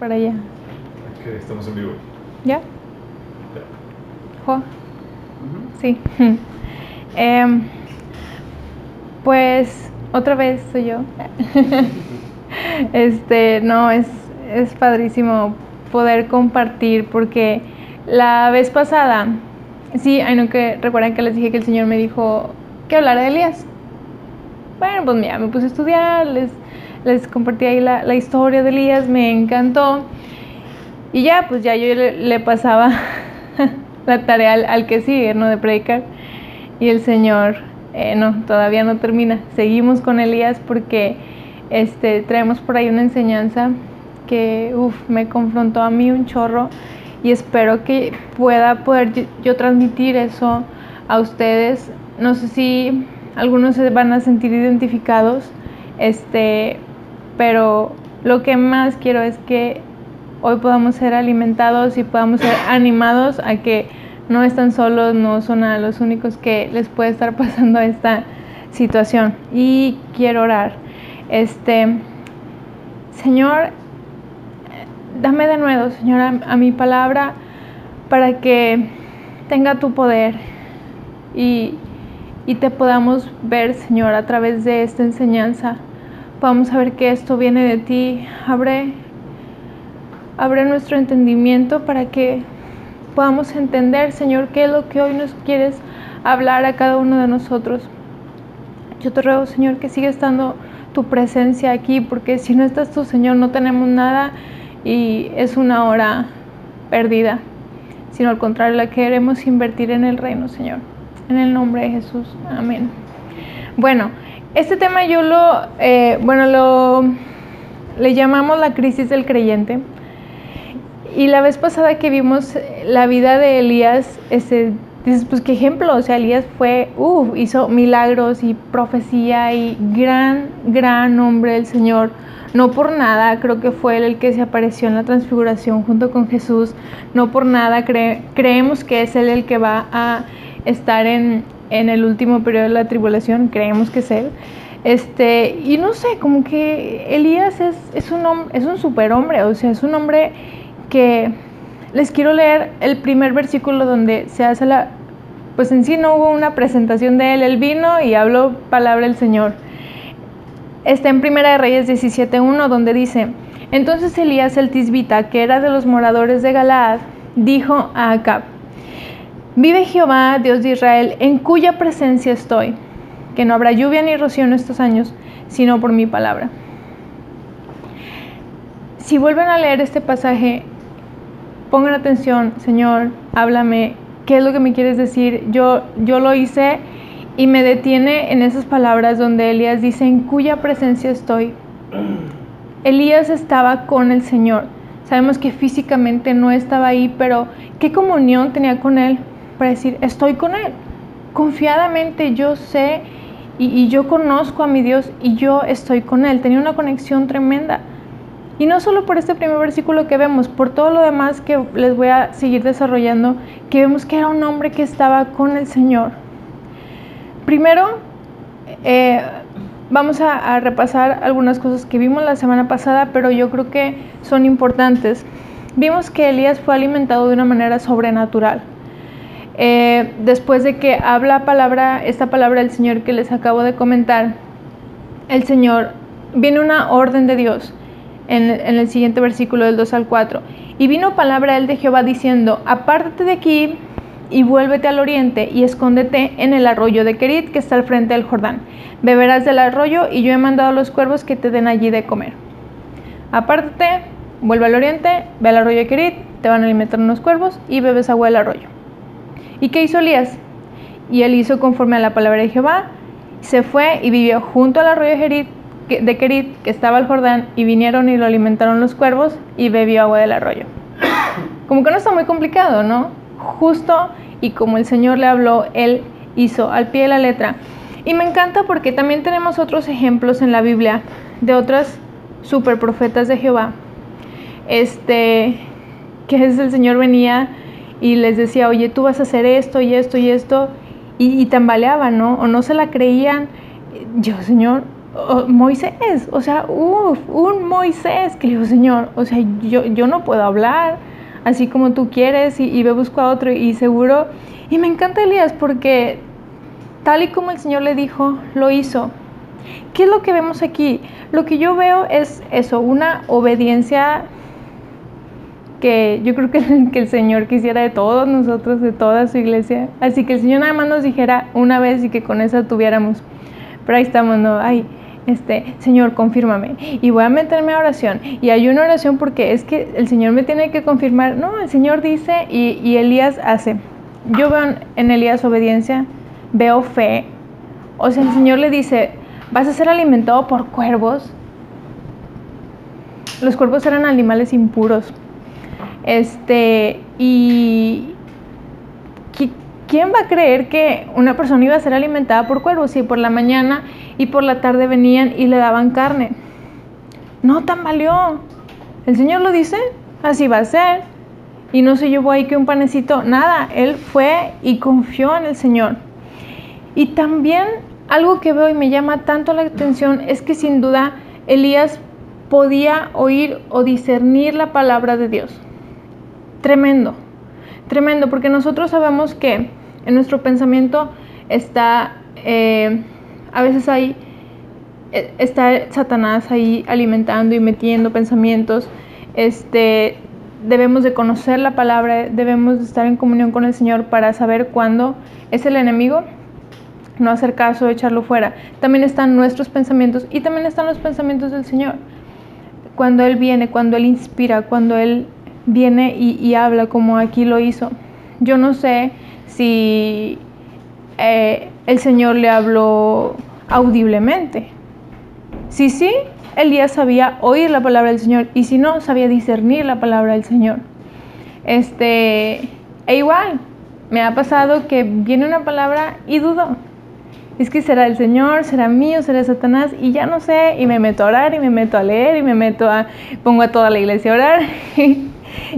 para allá. Ok, estamos en vivo. ¿Ya? Ya. Jo. Sí. Em, pues otra vez soy yo. este, no, es, es padrísimo poder compartir porque la vez pasada, sí, ay no que recuerdan que les dije que el Señor me dijo que hablara de Elías. Bueno, pues mira, me puse a estudiar, les, les compartí ahí la, la historia de Elías, me encantó. Y ya, pues ya yo le, pasaba la tarea al, que sigue, ¿no? De predicar. Y el Señor, eh, no, todavía no termina. Seguimos con Elías porque este, traemos por ahí una enseñanza que, uff, me confrontó a mí un chorro. Y espero que pueda poder yo transmitir eso a ustedes. No sé si algunos se van a sentir identificados, este, pero lo que más quiero es que hoy podamos ser alimentados y podamos ser animados a que no están solos, no son a los únicos que les puede estar pasando esta situación. Y quiero orar. Este, Señor, dame de nuevo, Señor, a, a mi palabra para que tenga tu poder y, y te podamos ver, Señor, a través de esta enseñanza. Podamos saber que esto viene de ti. Abre abre nuestro entendimiento para que podamos entender, Señor, qué es lo que hoy nos quieres hablar a cada uno de nosotros. Yo te ruego, Señor, que siga estando tu presencia aquí, porque si no estás tú, Señor, no tenemos nada y es una hora perdida, sino al contrario, la queremos invertir en el reino, Señor. En el nombre de Jesús, amén. Bueno, este tema yo lo, eh, bueno, lo, le llamamos la crisis del creyente. Y la vez pasada que vimos la vida de Elías, este, dices, pues qué ejemplo, o sea, Elías fue, uh, hizo milagros y profecía y gran, gran hombre del Señor. No por nada, creo que fue él el que se apareció en la transfiguración junto con Jesús. No por nada cre creemos que es él el que va a estar en, en el último periodo de la tribulación, creemos que es él. Este, y no sé, como que Elías es, es un, es un superhombre, o sea, es un hombre que les quiero leer el primer versículo donde se hace la, pues en sí no hubo una presentación de él, él vino y habló palabra del Señor. Está en Primera de Reyes 17.1 donde dice, entonces Elías el tisbita, que era de los moradores de Galaad, dijo a Acab, vive Jehová, Dios de Israel, en cuya presencia estoy, que no habrá lluvia ni rocío en estos años, sino por mi palabra. Si vuelven a leer este pasaje, pongan atención, Señor, háblame, ¿qué es lo que me quieres decir? Yo, yo lo hice y me detiene en esas palabras donde Elías dice, en cuya presencia estoy. Elías estaba con el Señor. Sabemos que físicamente no estaba ahí, pero ¿qué comunión tenía con Él? Para decir, estoy con Él. Confiadamente yo sé y, yo conozco a mi Dios y yo estoy con Él. Tenía una conexión tremenda. Y no solo por este primer versículo que vemos, por todo lo demás que les voy a seguir desarrollando, que vemos que era un hombre que estaba con el Señor. Primero, eh, vamos a, repasar algunas cosas que vimos la semana pasada, pero yo creo que son importantes. Vimos que Elías fue alimentado de una manera sobrenatural. Eh, después de que habla palabra, esta palabra del Señor que les acabo de comentar, el Señor, viene una orden de Dios en, el siguiente versículo del 2 al 4. Y vino palabra él de Jehová diciendo, apártate de aquí y vuélvete al oriente y escóndete en el arroyo de Kerit que está al frente del Jordán. Beberás del arroyo y yo he mandado a los cuervos que te den allí de comer. Apártate, vuelve al oriente, ve al arroyo de Kerit, te van a alimentar unos cuervos y bebes agua del arroyo. ¿Y qué hizo Elías? Y él hizo conforme a la palabra de Jehová, se fue y vivió junto al arroyo de Kerit que estaba al Jordán, y vinieron y lo alimentaron los cuervos y bebió agua del arroyo. Como que no está muy complicado, ¿no? Justo y como el Señor le habló, él hizo al pie de la letra. Y me encanta porque también tenemos otros ejemplos en la Biblia de otras super profetas de Jehová. Este, que es el Señor venía y les decía, oye, tú vas a hacer esto y esto y esto, y, y tambaleaban, ¿no? O no se la creían. Yo, Señor, Moisés, o sea, uff, un Moisés que le dijo, Señor, o sea, yo, yo no puedo hablar así como tú quieres y, y ve busco a otro y seguro. Y me encanta Elías porque tal y como el Señor le dijo, lo hizo. ¿Qué es lo que vemos aquí? Lo que yo veo es eso, una obediencia que yo creo que, el Señor quisiera de todos nosotros, de toda su iglesia. Así que el Señor nada más nos dijera una vez y que con eso tuviéramos. Pero ahí estamos, ¿no? Ay, este, Señor, confírmame. Y voy a meterme a oración. Y hay una oración porque es que el Señor me tiene que confirmar. No, el Señor dice y, y Elías hace. Yo veo en Elías obediencia, veo fe. O sea, el Señor le dice, vas a ser alimentado por cuervos. Los cuervos eran animales impuros. Este, y ¿quién va a creer que una persona iba a ser alimentada por cuervos si por la mañana y por la tarde venían y le daban carne? No tan valió. El Señor lo dice, así va a ser. Y no se llevó ahí que un panecito, nada, él fue y confió en el Señor. Y también algo que veo y me llama tanto la atención es que sin duda Elías podía oír o discernir la palabra de Dios. Tremendo, tremendo, porque nosotros sabemos que en nuestro pensamiento está, eh, a veces hay, eh, está Satanás ahí alimentando y metiendo pensamientos, este, debemos de conocer la palabra, debemos de estar en comunión con el Señor para saber cuándo es el enemigo no hacer caso, echarlo fuera. También están nuestros pensamientos y también están los pensamientos del Señor. Cuando Él viene, cuando Él inspira, cuando Él viene y, habla como aquí lo hizo. Yo no sé si eh, el Señor le habló audiblemente. Si sí, Elías sabía oír la palabra del Señor y si no, sabía discernir la palabra del Señor. Este, e igual, me ha pasado que viene una palabra y dudo es que será el Señor, será mío, será Satanás, y ya no sé, y me meto a orar, y me meto a leer, y me meto a, pongo a toda la iglesia a orar.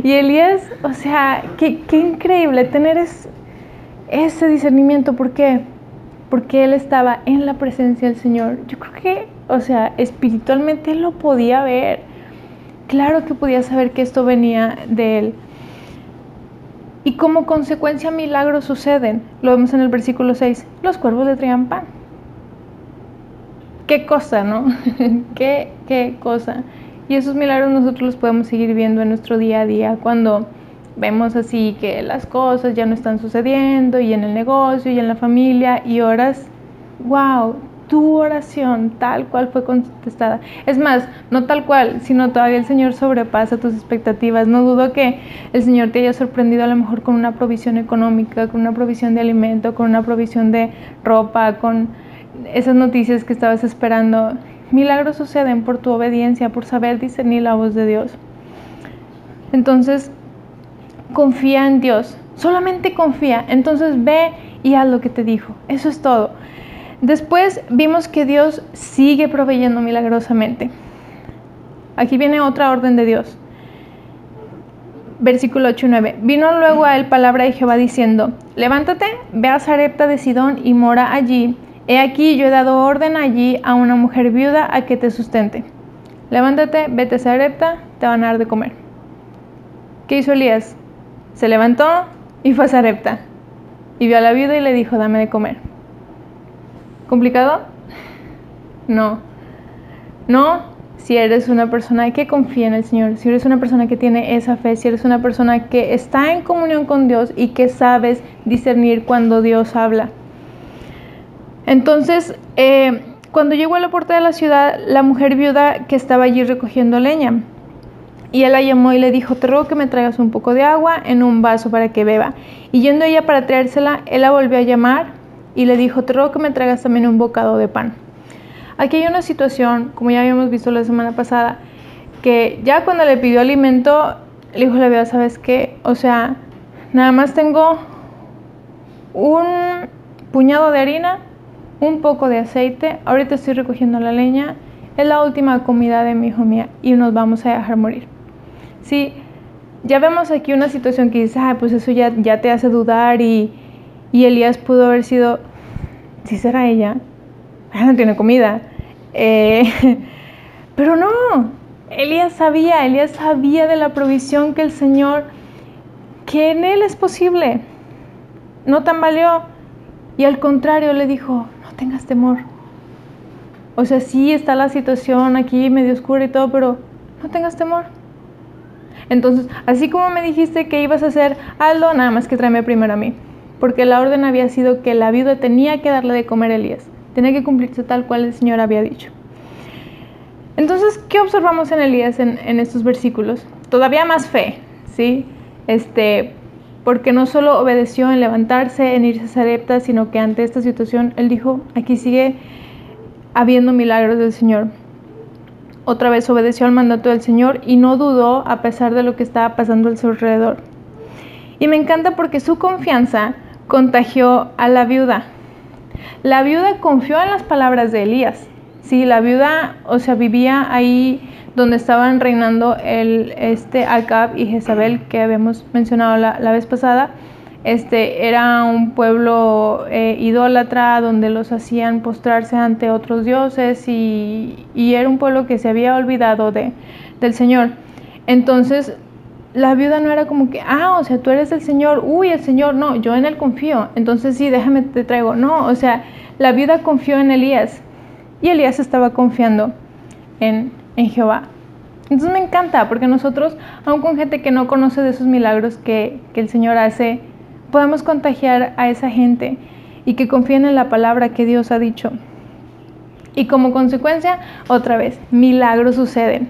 y Elías, o sea, qué, increíble tener ese discernimiento, ¿por qué? Porque él estaba en la presencia del Señor. Yo creo que, o sea, espiritualmente él lo podía ver. Claro que podía saber que esto venía de él. Y como consecuencia milagros suceden. Lo vemos en el versículo 6. Los cuervos le traían pan. Qué cosa, ¿no? qué, qué cosa. Y esos milagros nosotros los podemos seguir viendo en nuestro día a día cuando vemos así que las cosas ya no están sucediendo y en el negocio y en la familia y horas, wow, tu oración tal cual fue contestada. Es más, no tal cual, sino todavía el Señor sobrepasa tus expectativas. No dudo que el Señor te haya sorprendido a lo mejor con una provisión económica, con una provisión de alimento, con una provisión de ropa, con esas noticias que estabas esperando. Milagros suceden por tu obediencia, por saber discernir la voz de Dios. Entonces, confía en Dios, solamente confía. Entonces ve y haz lo que te dijo. Eso es todo. Después vimos que Dios sigue proveyendo milagrosamente. Aquí viene otra orden de Dios. Versículo 8 y 9. Vino luego a él palabra de Jehová diciendo, levántate, ve a Sarepta de Sidón y mora allí. He aquí yo he dado orden allí a una mujer viuda a que te sustente. Levántate, vete a Sarepta, te van a dar de comer. ¿Qué hizo Elías? Se levantó y fue a Sarepta. Y vio a la viuda y le dijo, dame de comer. ¿Complicado? No. No si eres una persona que confía en el Señor, si eres una persona que tiene esa fe, si eres una persona que está en comunión con Dios y que sabes discernir cuando Dios habla. Entonces, eh, cuando llegó a la puerta de la ciudad, la mujer viuda que estaba allí recogiendo leña, y él la llamó y le dijo, te ruego que me traigas un poco de agua en un vaso para que beba. Y yendo ella para traérsela, él la volvió a llamar y le dijo, te ruego que me traigas también un bocado de pan. Aquí hay una situación, como ya habíamos visto la semana pasada, que ya cuando le pidió alimento, le dijo la vida, ¿sabes qué? O sea, nada más tengo un puñado de harina, un poco de aceite, ahorita estoy recogiendo la leña, es la última comida de mi hijo mía y nos vamos a dejar morir. Sí, ya vemos aquí una situación que dice, ah, pues eso ya, ya te hace dudar y, y Elías pudo haber sido, si será ella, no tiene comida. Eh, pero no, Elías sabía, Elías sabía de la provisión que el Señor, que en Él es posible. No tambaleó y al contrario le dijo, tengas temor. O sea, sí está la situación aquí medio oscura y todo, pero no tengas temor. Entonces, así como me dijiste que ibas a hacer algo, nada más que tráeme primero a mí. Porque la orden había sido que la viuda tenía que darle de comer a Elías. Tenía que cumplirse tal cual el Señor había dicho. Entonces, ¿qué observamos en Elías en, en estos versículos? Todavía más fe, ¿sí? Este, porque no solo obedeció en levantarse, en irse a Sarepta, sino que ante esta situación él dijo, aquí sigue habiendo milagros del Señor. Otra vez obedeció al mandato del Señor y no dudó a pesar de lo que estaba pasando a su alrededor. Y me encanta porque su confianza contagió a la viuda. La viuda confió en las palabras de Elías. Sí, la viuda, o sea, vivía ahí donde estaban reinando el, este Acab y Jezabel que habíamos mencionado la, la vez pasada. Este era un pueblo eh, idólatra donde los hacían postrarse ante otros dioses y, y, era un pueblo que se había olvidado de, del Señor. Entonces la viuda no era como que, ah, o sea, tú eres el Señor, uy, el Señor, no, yo en él confío, entonces sí, déjame te traigo. No, o sea, la viuda confió en Elías y Elías estaba confiando en, en Jehová. Entonces me encanta porque nosotros, aun con gente que no conoce de esos milagros que, que el Señor hace, podemos contagiar a esa gente y que confíen en la palabra que Dios ha dicho. Y como consecuencia, otra vez, milagros suceden.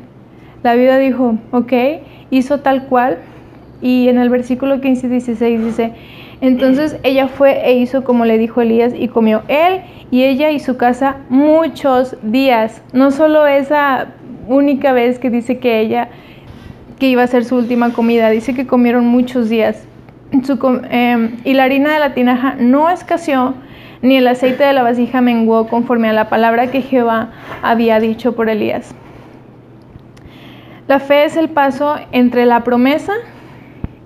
La vida dijo, ok, hizo tal cual. Y en el versículo 15 y 16 dice, entonces ella fue e hizo como le dijo Elías y comió él y ella y su casa muchos días. No solo esa única vez que dice que ella que iba a ser su última comida, dice que comieron muchos días. Em, y la harina de la tinaja no escaseó, ni el aceite de la vasija menguó conforme a la palabra que Jehová había dicho por Elías. La fe es el paso entre la promesa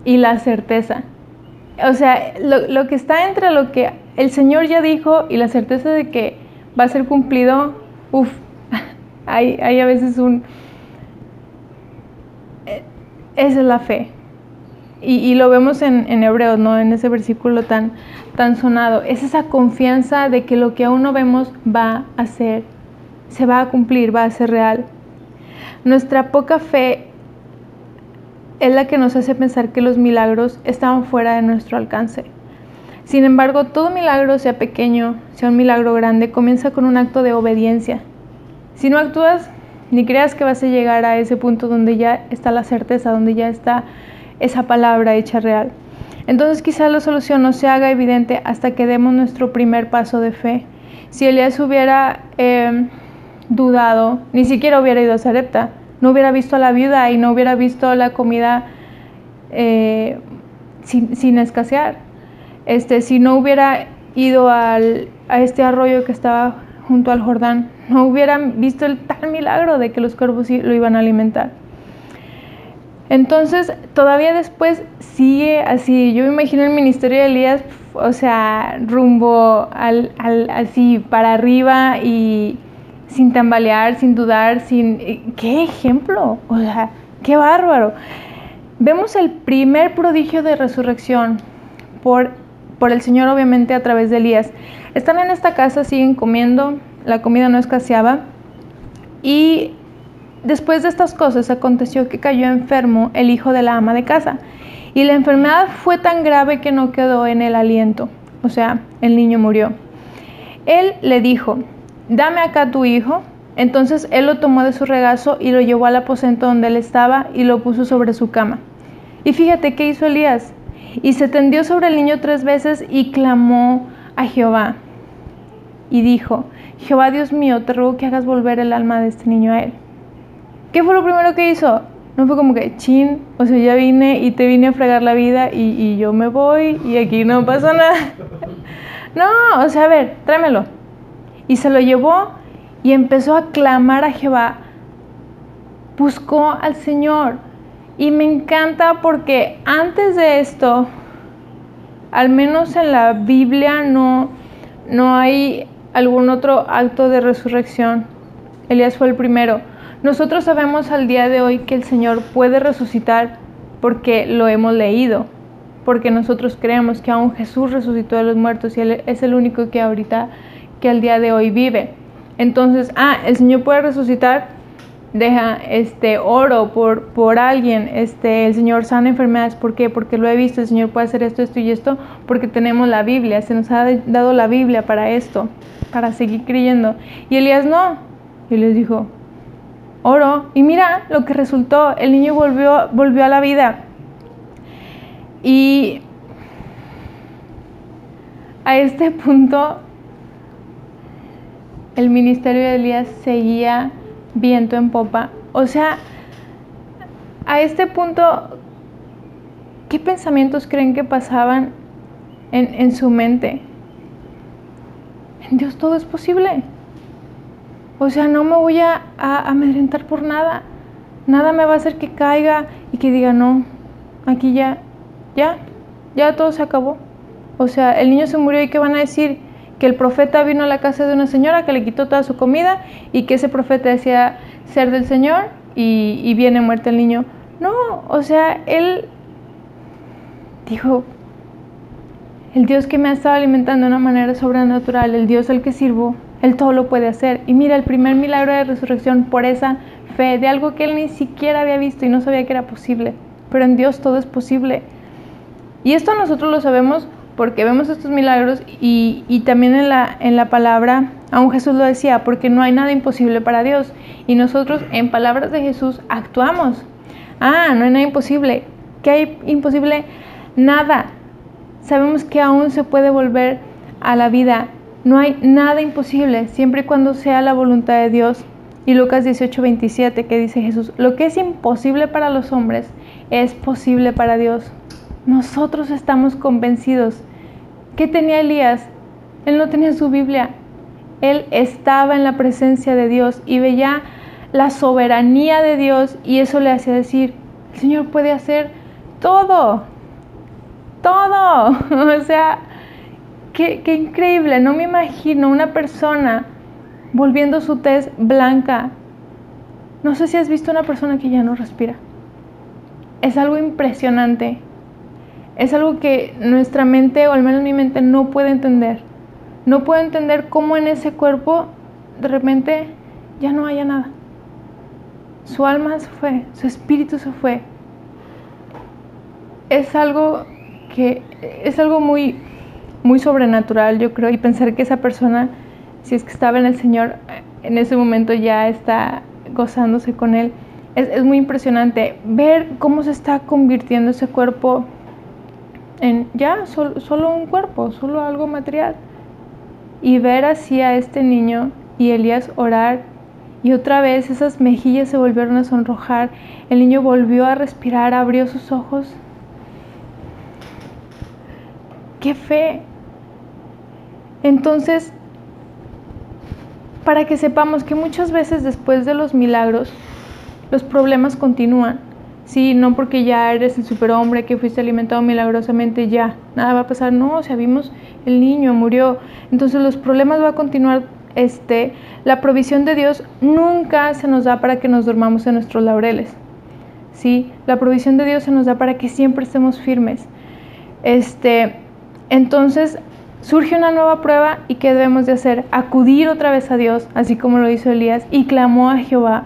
y la certeza. O sea, lo, lo, que está entre lo que el Señor ya dijo y la certeza de que va a ser cumplido, uff, hay, hay a veces un... Eh, esa es la fe. Y, lo vemos en, en, Hebreos, ¿no? En ese versículo tan, tan sonado. Es esa confianza de que lo que aún no vemos va a ser, se va a cumplir, va a ser real. Nuestra poca fe es la que nos hace pensar que los milagros están fuera de nuestro alcance. Sin embargo, todo milagro, sea pequeño, sea un milagro grande, comienza con un acto de obediencia. Si no actúas, ni creas que vas a llegar a ese punto donde ya está la certeza, donde ya está esa palabra hecha real. Entonces quizás la solución no se haga evidente hasta que demos nuestro primer paso de fe. Si Elías hubiera eh, dudado, ni siquiera hubiera ido a Sarepta, no hubiera visto a la viuda y no hubiera visto la comida eh, sin, sin, escasear. Este, si no hubiera ido al, a este arroyo que estaba junto al Jordán, no hubieran visto el tal milagro de que los cuervos lo iban a alimentar. Entonces, todavía después sigue así. Yo me imagino el ministerio de Elías, o sea, rumbo al, al, así para arriba y sin tambalear, sin dudar, sin... ¡Qué ejemplo! O sea, qué bárbaro. Vemos el primer prodigio de resurrección por, por el Señor, obviamente, a través de Elías. Están en esta casa, siguen comiendo, la comida no escaseaba y Después de estas cosas aconteció que cayó enfermo el hijo de la ama de casa, y la enfermedad fue tan grave que no quedó en el aliento, o sea, el niño murió. Él le dijo, dame acá tu hijo. Entonces él lo tomó de su regazo y lo llevó al aposento donde él estaba y lo puso sobre su cama. Y fíjate qué hizo Elías. Y se tendió sobre el niño tres veces y clamó a Jehová. Y dijo, Jehová Dios mío, te ruego que hagas volver el alma de este niño a él. ¿Qué fue lo primero que hizo? No fue como que, chin, o sea, ya vine y te vine a fregar la vida y, y yo me voy y aquí no pasa nada. no, o sea, a ver, tráemelo. Y se lo llevó y empezó a clamar a Jehová. Buscó al Señor. Y me encanta porque antes de esto, al menos en la Biblia no, no hay algún otro acto de resurrección Elías fue el primero. Nosotros sabemos al día de hoy que el Señor puede resucitar porque lo hemos leído, porque nosotros creemos que aún Jesús resucitó de los muertos y Él es el único que ahorita, que al día de hoy vive. Entonces, ah, el Señor puede resucitar, deja este oro por, por alguien, este, el Señor sana enfermedades, ¿por qué? Porque lo he visto, el Señor puede hacer esto, esto y esto, porque tenemos la Biblia, se nos ha dado la Biblia para esto, para seguir creyendo. Y Elías no, y les dijo, oro, y mira lo que resultó, el niño volvió, volvió a la vida. Y a este punto el ministerio de Elías seguía viento en popa. O sea, a este punto, ¿qué pensamientos creen que pasaban en, en su mente? En Dios todo es posible. O sea, no me voy a, amedrentar por nada. Nada me va a hacer que caiga y que diga, no, aquí ya, ya, ya todo se acabó. O sea, el niño se murió y ¿qué van a decir? Que el profeta vino a la casa de una señora que le quitó toda su comida y que ese profeta decía ser del Señor y, viene muerto el niño. No, o sea, él dijo, el Dios que me ha estado alimentando de una manera sobrenatural, el Dios al que sirvo, él todo lo puede hacer. Y mira, el primer milagro de resurrección por esa fe de algo que él ni siquiera había visto y no sabía que era posible. Pero en Dios todo es posible. Y esto nosotros lo sabemos porque vemos estos milagros y, también en la, en la palabra, aún Jesús lo decía, porque no hay nada imposible para Dios. Y nosotros en palabras de Jesús actuamos. Ah, no hay nada imposible. ¿Qué hay imposible? Nada. Sabemos que aún se puede volver a la vida no hay nada imposible, siempre y cuando sea la voluntad de Dios. Y Lucas 18, 27, que dice Jesús, lo que es imposible para los hombres es posible para Dios. Nosotros estamos convencidos. ¿Qué tenía Elías? Él no tenía su Biblia. Él estaba en la presencia de Dios y veía la soberanía de Dios y eso le hacía decir, el Señor puede hacer todo, todo. o sea, Qué, increíble, no me imagino una persona volviendo su tez blanca. No sé si has visto una persona que ya no respira. Es algo impresionante. Es algo que nuestra mente, o al menos mi mente, no puede entender. No puede entender cómo en ese cuerpo de repente ya no haya nada. Su alma se fue, su espíritu se fue. Es algo que es algo muy muy sobrenatural, yo creo, y pensar que esa persona, si es que estaba en el Señor, en ese momento ya está gozándose con Él. Es, muy impresionante ver cómo se está convirtiendo ese cuerpo ya solo un cuerpo, solo algo material. Y ver así a este niño y Elías orar y otra vez esas mejillas se volvieron a sonrojar, el niño volvió a respirar, abrió sus ojos. ¡Qué fe! Entonces, para que sepamos que muchas veces después de los milagros, los problemas continúan. Sí, no porque ya eres el superhombre que fuiste alimentado milagrosamente, ya, nada va a pasar. No, o sea, vimos el niño, murió. Entonces los problemas van a continuar. Este, la provisión de Dios nunca se nos da para que nos durmamos en nuestros laureles. Sí, la provisión de Dios se nos da para que siempre estemos firmes. Este, entonces surge una nueva prueba y ¿qué debemos de hacer? Acudir otra vez a Dios, así como lo hizo Elías, y clamó a Jehová.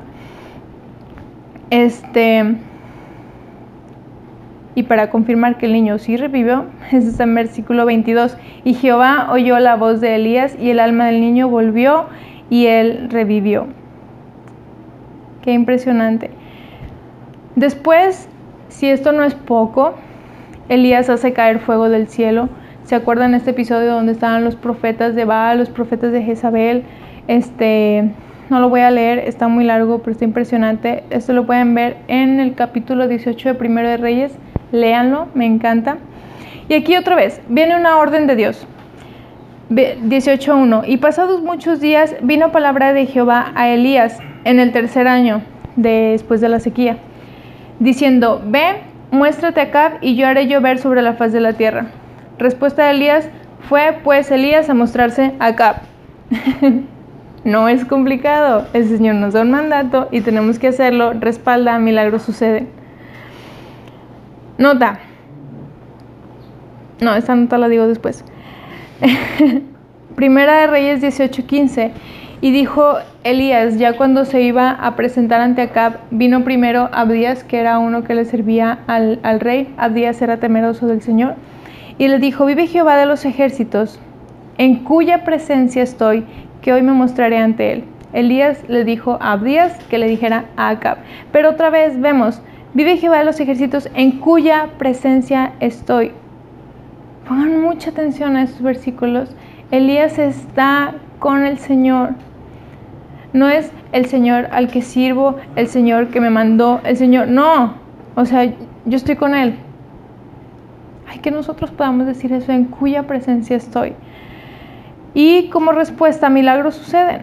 Este, y para confirmar que el niño sí revivió, es en versículo 22. Y Jehová oyó la voz de Elías y el alma del niño volvió y él revivió. Qué impresionante. Después, si esto no es poco, Elías hace caer fuego del cielo ¿Se acuerdan este episodio donde estaban los profetas de Baal, los profetas de Jezabel? Este, no lo voy a leer, está muy largo, pero está impresionante. Esto lo pueden ver en el capítulo 18 de Primero de Reyes. Léanlo, me encanta. Y aquí otra vez, viene una orden de Dios. 18.1. Y pasados muchos días vino palabra de Jehová a Elías en el tercer año después de la sequía, diciendo, ve, muéstrate acá y yo haré llover sobre la faz de la tierra. Respuesta de Elías fue pues Elías a mostrarse a No es complicado. El Señor nos da un mandato y tenemos que hacerlo. Respalda, milagros suceden. Nota. No, esta nota la digo después. Primera de Reyes 18:15. Y dijo Elías, ya cuando se iba a presentar ante Acab, vino primero Abdías, que era uno que le servía al, al rey. Abdías era temeroso del Señor. Y le dijo, vive Jehová de los ejércitos, en cuya presencia estoy, que hoy me mostraré ante él. Elías le dijo a Abdías que le dijera a Acab. Pero otra vez vemos, vive Jehová de los ejércitos, en cuya presencia estoy. Pongan mucha atención a estos versículos. Elías está con el Señor. No es el Señor al que sirvo, el Señor que me mandó, el Señor. No, o sea, yo estoy con Él. Ay, que nosotros podamos decir eso, en cuya presencia estoy. Y como respuesta, milagros suceden.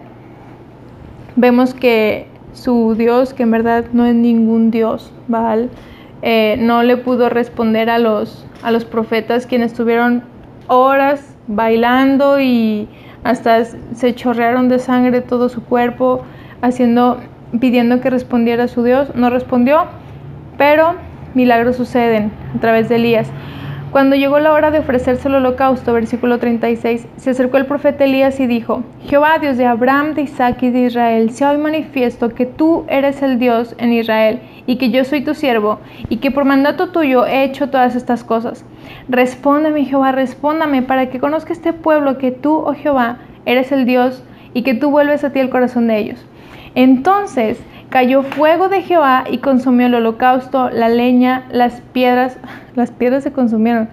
Vemos que su Dios, que en verdad no es ningún Dios, Baal, eh, no le pudo responder a los, a los profetas quienes estuvieron horas bailando y hasta se chorrearon de sangre todo su cuerpo, haciendo, pidiendo que respondiera a su Dios. No respondió, pero milagros suceden a través de Elías. Cuando llegó la hora de ofrecerse el holocausto, versículo 36, se acercó el profeta Elías y dijo, Jehová, Dios de Abraham, de Isaac y de Israel, sea hoy manifiesto que tú eres el Dios en Israel y que yo soy tu siervo y que por mandato tuyo he hecho todas estas cosas. Respóndeme, Jehová, respóndame para que conozca este pueblo que tú, oh Jehová, eres el Dios y que tú vuelves a ti el corazón de ellos. Entonces cayó fuego de Jehová y consumió el holocausto, la leña, las piedras, las piedras se consumieron,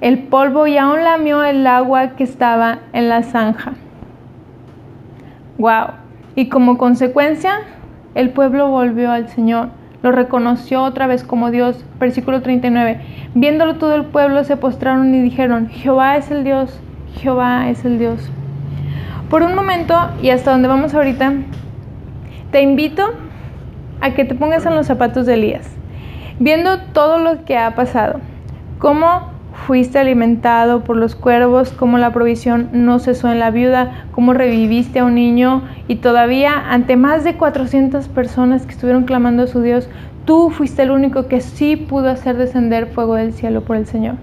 el polvo y aún lamió el agua que estaba en la zanja. Wow. Y como consecuencia, el pueblo volvió al Señor, lo reconoció otra vez como Dios. Versículo 39. Viéndolo todo el pueblo se postraron y dijeron, Jehová es el Dios, Jehová es el Dios. Por un momento, y hasta donde vamos ahorita, te invito a que te pongas en los zapatos de Elías, viendo todo lo que ha pasado, cómo fuiste alimentado por los cuervos, cómo la provisión no cesó en la viuda, cómo reviviste a un niño y todavía ante más de 400 personas que estuvieron clamando a su Dios, tú fuiste el único que sí pudo hacer descender fuego del cielo por el Señor.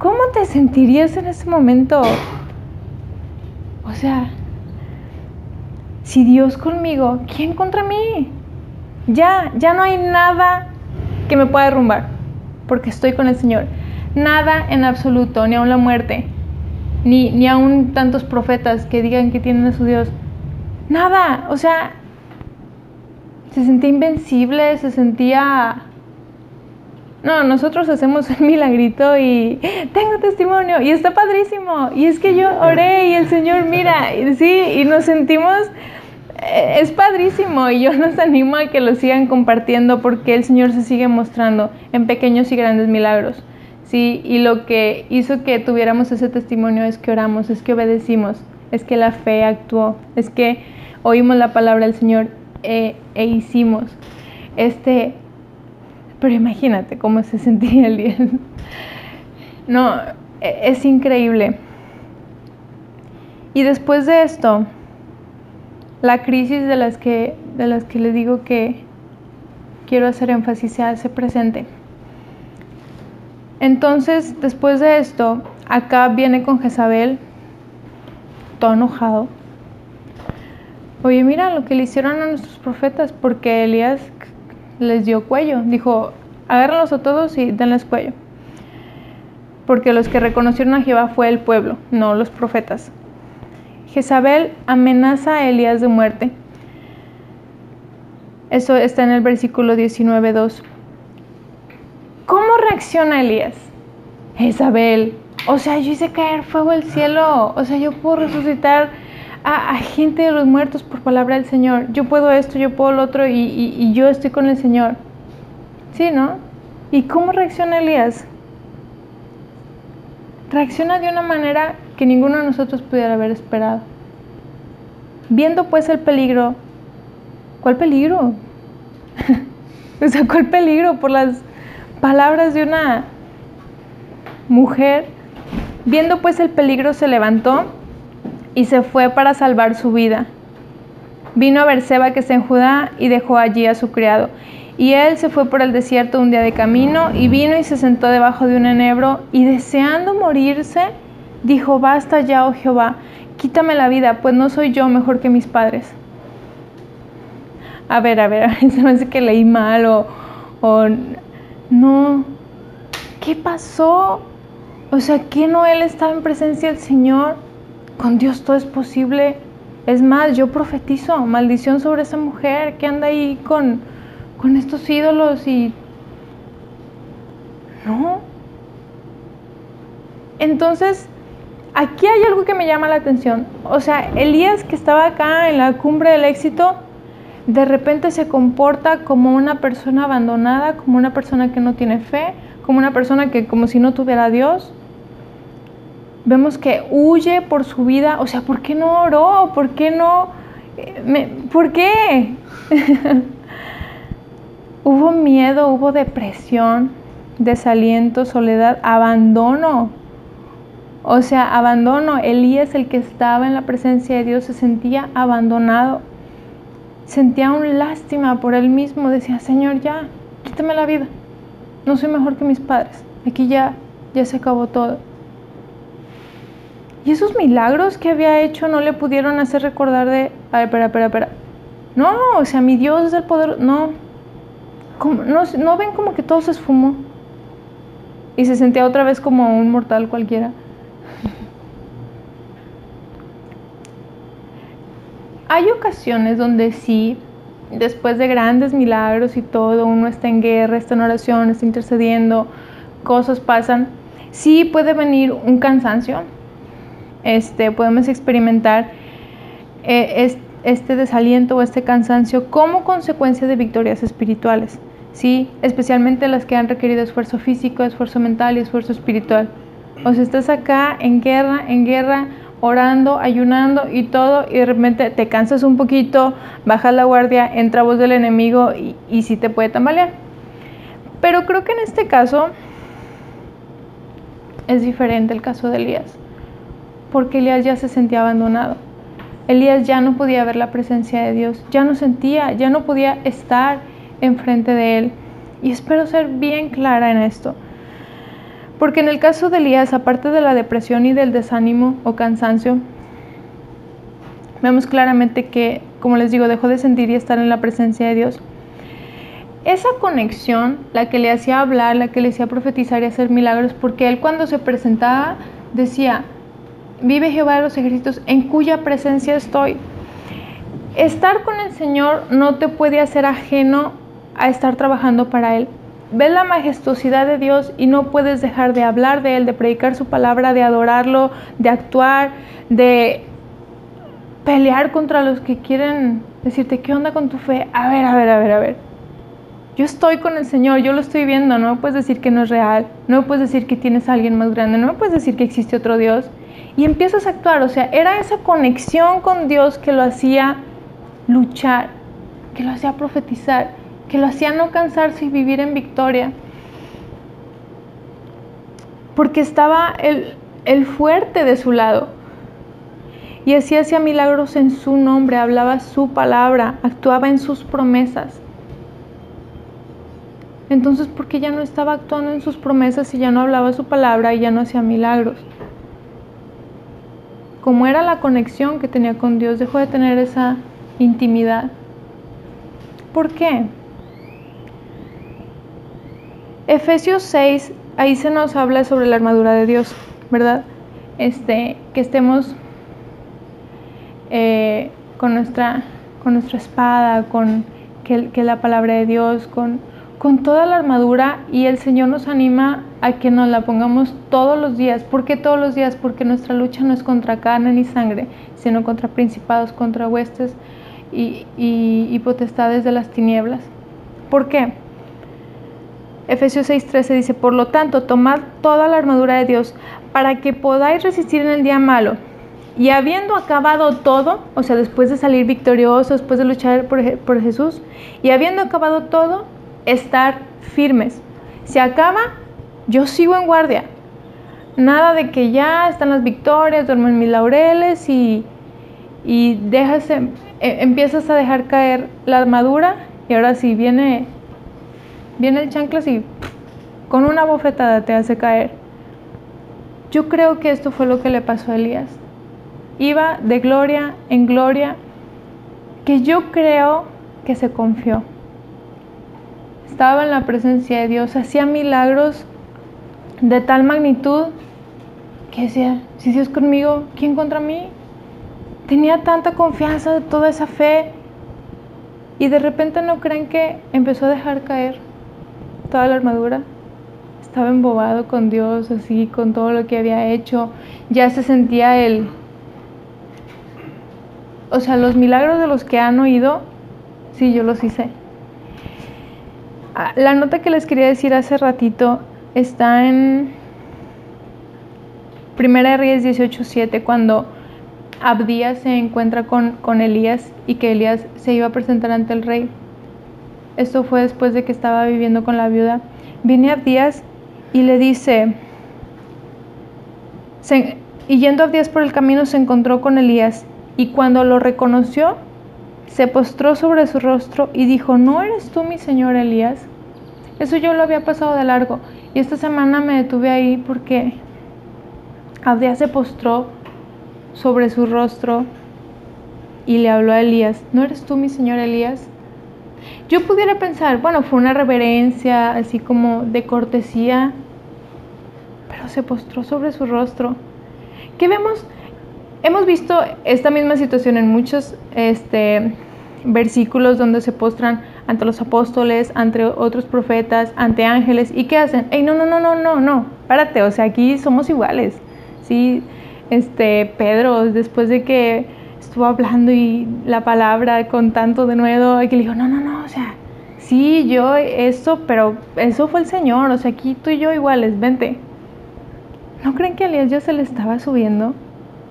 ¿Cómo te sentirías en ese momento? O sea, si Dios conmigo, ¿quién contra mí? Ya, ya no hay nada que me pueda derrumbar, porque estoy con el Señor. Nada en absoluto, ni aun la muerte, ni, ni aun tantos profetas que digan que tienen a su Dios. Nada, o sea, se sentía invencible, se sentía... No, nosotros hacemos un milagrito y tengo testimonio y está padrísimo. Y es que yo oré y el Señor mira, sí, y nos sentimos eh, es padrísimo y yo los animo a que lo sigan compartiendo porque el Señor se sigue mostrando en pequeños y grandes milagros. Sí, y lo que hizo que tuviéramos ese testimonio es que oramos, es que obedecimos, es que la fe actuó, es que oímos la palabra del Señor e, e hicimos. Este, pero imagínate cómo se sentía el. No, e, es increíble. Y después de esto, la crisis de las que, de las que les digo que quiero hacer énfasis se hace presente. Entonces, después de esto, acá viene con Jezabel, todo enojado. Oye, mira lo que le hicieron a nuestros profetas, porque Elías les dio cuello. Dijo, agárralos a todos y denles cuello. Porque los que reconocieron a Jehová fue el pueblo, no los profetas. Jezabel amenaza a Elías de muerte. Eso está en el versículo 19.2. ¿Cómo reacciona Elías? Jezabel, o sea, yo hice caer fuego del cielo, o sea, yo puedo resucitar a, gente de los muertos por palabra del Señor, yo puedo esto, yo puedo lo otro y, y yo estoy con el Señor. ¿Sí, no? ¿Y cómo reacciona Elías? Reacciona de una manera que ninguno de nosotros pudiera haber esperado. Viendo pues el peligro, ¿cuál peligro? o sea, ¿cuál peligro? Por las palabras de una mujer. Viendo pues el peligro se levantó, y se fue para salvar su vida. Vino a Berseba que está en Judá y dejó allí a su criado. Y él se fue por el desierto un día de camino y vino y se sentó debajo de un enebro y deseando morirse, dijo, basta ya, oh Jehová, quítame la vida, pues no soy yo mejor que mis padres. A ver, a ver, se me hace que leí mal o, o no. ¿Qué pasó? O sea, que no él estaba en presencia del Señor. Con Dios todo es posible. Es más, yo profetizo maldición sobre esa mujer que anda ahí con, con estos ídolos y... No. Entonces, aquí hay algo que me llama la atención. O sea, Elías que estaba acá en la cumbre del éxito, de repente se comporta como una persona abandonada, como una persona que no tiene fe, como una persona que como si no tuviera Dios. Vemos que huye por su vida, o sea, ¿por qué no oró? ¿Por qué no? Me, ¿Por qué? hubo miedo, hubo depresión, desaliento, soledad, abandono. O sea, abandono. Elías, el que estaba en la presencia de Dios, se sentía abandonado. Sentía un lástima por él mismo. Decía, Señor, ya, quítame la vida. No soy mejor que mis padres. Aquí ya, ya se acabó todo. Y esos milagros que había hecho no le pudieron hacer recordar de, a ver, espera, espera, espera. No, o sea, mi Dios es el poder. No. no, no ven como que todo se esfumó. Y se sentía otra vez como un mortal cualquiera. Hay ocasiones donde sí, después de grandes milagros y todo, uno está en guerra, está en oración, está intercediendo, cosas pasan, sí puede venir un cansancio, este, podemos experimentar eh, este desaliento o este cansancio como consecuencia de victorias espirituales, ¿sí? especialmente las que han requerido esfuerzo físico, esfuerzo mental y esfuerzo espiritual. O sea, estás acá en guerra, en guerra, orando, ayunando y todo, y de repente te cansas un poquito, bajas la guardia, entra voz del enemigo y, y sí te puede tambalear. Pero creo que en este caso es diferente el caso de Elías, porque Elías ya se sentía abandonado. Elías ya no podía ver la presencia de Dios, ya no sentía, ya no podía estar enfrente de él. Y espero ser bien clara en esto. Porque en el caso de Elías, aparte de la depresión y del desánimo o cansancio, vemos claramente que, como les digo, dejó de sentir y estar en la presencia de Dios. Esa conexión, la que le hacía hablar, la que le hacía profetizar y hacer milagros, porque él cuando se presentaba decía, vive Jehová de los ejércitos, en cuya presencia estoy. Estar con el Señor no te puede hacer ajeno a estar trabajando para Él ves la majestuosidad de Dios y no puedes dejar de hablar de Él, de predicar su palabra, de adorarlo, de actuar, de pelear contra los que quieren decirte, ¿qué onda con tu fe? A ver, a ver, a ver, a ver. Yo estoy con el Señor, yo lo estoy viendo, no me puedes decir que no es real, no me puedes decir que tienes a alguien más grande, no me puedes decir que existe otro Dios. Y empiezas a actuar, o sea, era esa conexión con Dios que lo hacía luchar, que lo hacía profetizar, que lo hacía no cansarse y vivir en victoria. Porque estaba el, el fuerte de su lado. Y así hacía milagros en su nombre, hablaba su palabra, actuaba en sus promesas. Entonces, ¿por qué ya no estaba actuando en sus promesas y ya no hablaba su palabra y ya no hacía milagros? Como era la conexión que tenía con Dios, dejó de tener esa intimidad. ¿Por qué? Efesios 6, ahí se nos habla sobre la armadura de Dios, ¿verdad? Este, que estemos eh, con, nuestra, con nuestra espada, con que, que, la palabra de Dios, con, con toda la armadura y el Señor nos anima a que nos la pongamos todos los días. ¿Por qué todos los días? Porque nuestra lucha no es contra carne ni sangre, sino contra principados, contra huestes y, y, potestades de las tinieblas. ¿Por qué? Efesios 6:13 dice, por lo tanto, tomad toda la armadura de Dios para que podáis resistir en el día malo. Y habiendo acabado todo, o sea, después de salir victorioso, después de luchar por Jesús, y habiendo acabado todo, estar firmes. Se acaba, yo sigo en guardia. Nada de que ya están las victorias, duermen mis laureles y, y dejas, em, e- empiezas a dejar caer la armadura y ahora sí viene, viene el chanclas y con una bofetada te hace caer. Yo creo que esto fue lo que le pasó a Elías. Iba de gloria en gloria, que yo creo que se confió. Estaba en la presencia de Dios, hacía milagros de tal magnitud que decía, si Dios conmigo, ¿quién contra mí? Tenía tanta confianza, toda esa fe, y de repente no creen que empezó a dejar caer toda la armadura. Estaba embobado con Dios, así, con todo lo que había hecho. Ya se sentía el... O sea, los milagros de los que han oído, sí, yo los hice. Ah, La nota que les quería decir hace ratito está en Primera de Reyes 18.7, cuando Abdías se encuentra con, con Elías y que Elías se iba a presentar ante el rey. Esto fue después de que estaba viviendo con la viuda. Viene Abdías y le dice, y yendo Abdías por el camino se encontró con Elías y cuando lo reconoció, se postró sobre su rostro y dijo, ¿no eres tú mi señor Elías? Eso yo lo había pasado de largo y esta semana me detuve ahí porque Abdías se postró sobre su rostro y le habló a Elías, ¿no eres tú mi señor Elías? Yo pudiera pensar, bueno, fue una reverencia así como de cortesía, pero se postró sobre su rostro. ¿Qué vemos? Hemos visto esta misma situación en muchos este, versículos donde se postran ante los apóstoles, ante otros profetas, ante ángeles. ¿Y qué hacen? Ey, no, no, no, no, no, no, párate, o sea, aquí somos iguales. Sí, este, Pedro, después de que estuvo hablando y la palabra con tanto de nuevo, que le dijo, no, no, no, o sea, sí, yo eso, pero eso fue el Señor, o sea, aquí tú y yo iguales, vente. ¿No creen que a Elías ya se le estaba subiendo?